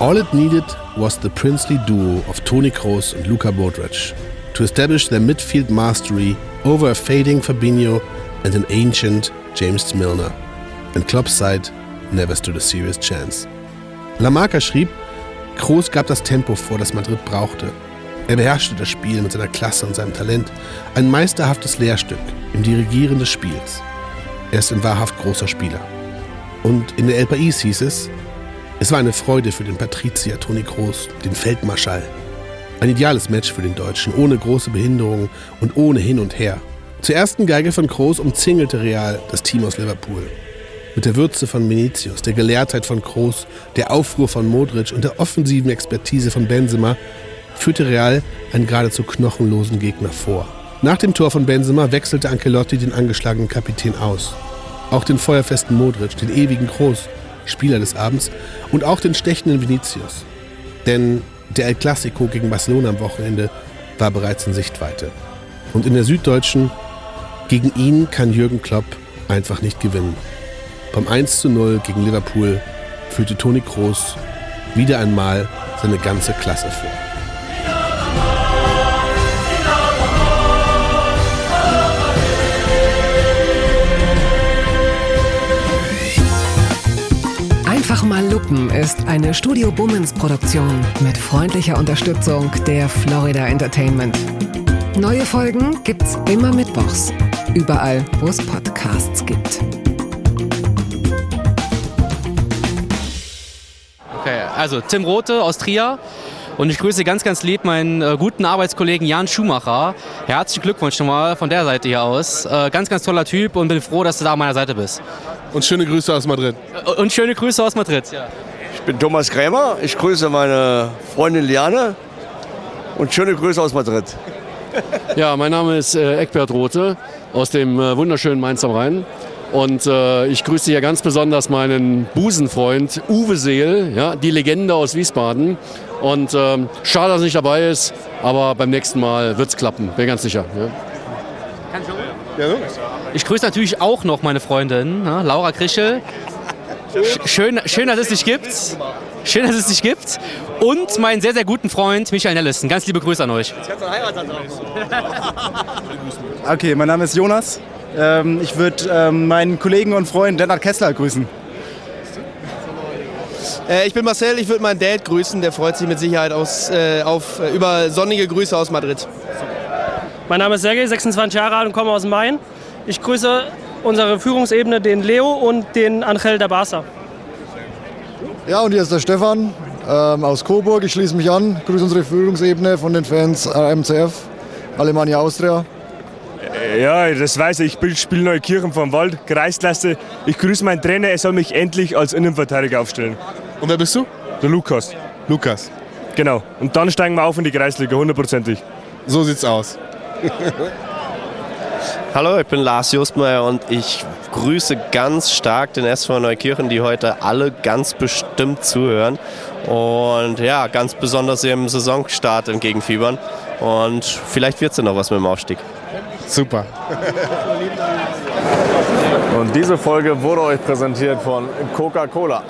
All it needed was the princely duo of Tony Kroos und Luca Bodrich to establish their midfield mastery over a fading Fabinho and an ancient James Milner. And Klopp's side never stood a serious chance. Lamarca schrieb, Kroos gab das Tempo vor, das Madrid brauchte. Er beherrschte das Spiel mit seiner Klasse und seinem Talent. Ein meisterhaftes Lehrstück im Dirigieren des Spiels. Er ist ein wahrhaft großer Spieler. Und in der El País hieß es, es war eine Freude für den Patrizier Toni Kroos, den Feldmarschall. Ein ideales Match für den Deutschen, ohne große Behinderungen und ohne Hin und Her. Zur ersten Geige von Kroos umzingelte Real das Team aus Liverpool. Mit der Würze von Vinicius, der Gelehrtheit von Kroos, der Aufruhr von Modric und der offensiven Expertise von Benzema führte Real einen geradezu knochenlosen Gegner vor. Nach dem Tor von Benzema wechselte Ancelotti den angeschlagenen Kapitän aus. Auch den feuerfesten Modric, den ewigen Kroos, Spieler des Abends, und auch den stechenden Vinicius. Denn der El Clasico gegen Barcelona am Wochenende war bereits in Sichtweite. Und in der Süddeutschen, gegen ihn kann Jürgen Klopp einfach nicht gewinnen. Beim 1 zu 0 gegen Liverpool führte Toni Kroos wieder einmal seine ganze Klasse vor. Einfach mal Lupen ist eine Studio Bummens Produktion mit freundlicher Unterstützung der Florida Entertainment. Neue Folgen gibt's immer mittwochs. Überall, wo es Podcasts gibt. Okay, also Tim Rote aus Trier. Und ich grüße ganz, ganz lieb meinen äh, guten Arbeitskollegen Jan Schumacher. Herzlichen Glückwunsch schon mal von der Seite hier aus. Äh, ganz, ganz toller Typ und bin froh, dass du da an meiner Seite bist. Und schöne Grüße aus Madrid. Äh, Und schöne Grüße aus Madrid. Ja. Ich bin Thomas Krämer. Ich grüße meine Freundin Liane und schöne Grüße aus Madrid. Ja, mein Name ist äh, Eckbert Rote aus dem äh, wunderschönen Mainz am Rhein. Und äh, ich grüße hier ganz besonders meinen Busenfreund Uwe Seel, ja, die Legende aus Wiesbaden. Und ähm, schade, dass er nicht dabei ist, aber beim nächsten Mal wird es klappen, bin ganz sicher. Ja. Ich grüße natürlich auch noch meine Freundin, ne, Laura Krischel. Sch- Schön, schön, dass es dich gibt. Schön, dass es dich gibt. Und meinen sehr, sehr guten Freund Michael Nellissen. Ganz liebe Grüße an euch. <laughs> Okay, mein Name ist Jonas. Ähm, ich würde ähm, meinen Kollegen und Freund Lennart Kessler grüßen. Äh, ich bin Marcel, ich würde meinen Dad grüßen. Der freut sich mit Sicherheit aus, äh, auf, äh, über sonnige Grüße aus Madrid. Mein Name ist Sergej, 26 Jahre alt und komme aus Main. Ich grüße unsere Führungsebene, den Leo und den Angel der Barca. Ja, und hier ist der Stefan ähm, aus Coburg. Ich schließe mich an. Grüße unsere Führungsebene von den Fans äh, MCF, Alemannia Austria. Ja, das weiß ich. Ich spiele Neukirchen vom Wald, Kreisklasse. Ich grüße meinen Trainer, er soll mich endlich als Innenverteidiger aufstellen. Und wer bist du? Der Lukas. Lukas. Genau. Und dann steigen wir auf in die Kreisliga, hundertprozentig. So sieht's aus. <laughs> Hallo, ich bin Lars Justmeier und ich grüße ganz stark den SV Neukirchen, die heute alle ganz bestimmt zuhören und ja, ganz besonders ihrem Saisonstart entgegenfiebern. Und vielleicht wird es ja noch was mit dem Aufstieg. Super. Und diese Folge wurde euch präsentiert von Coca-Cola.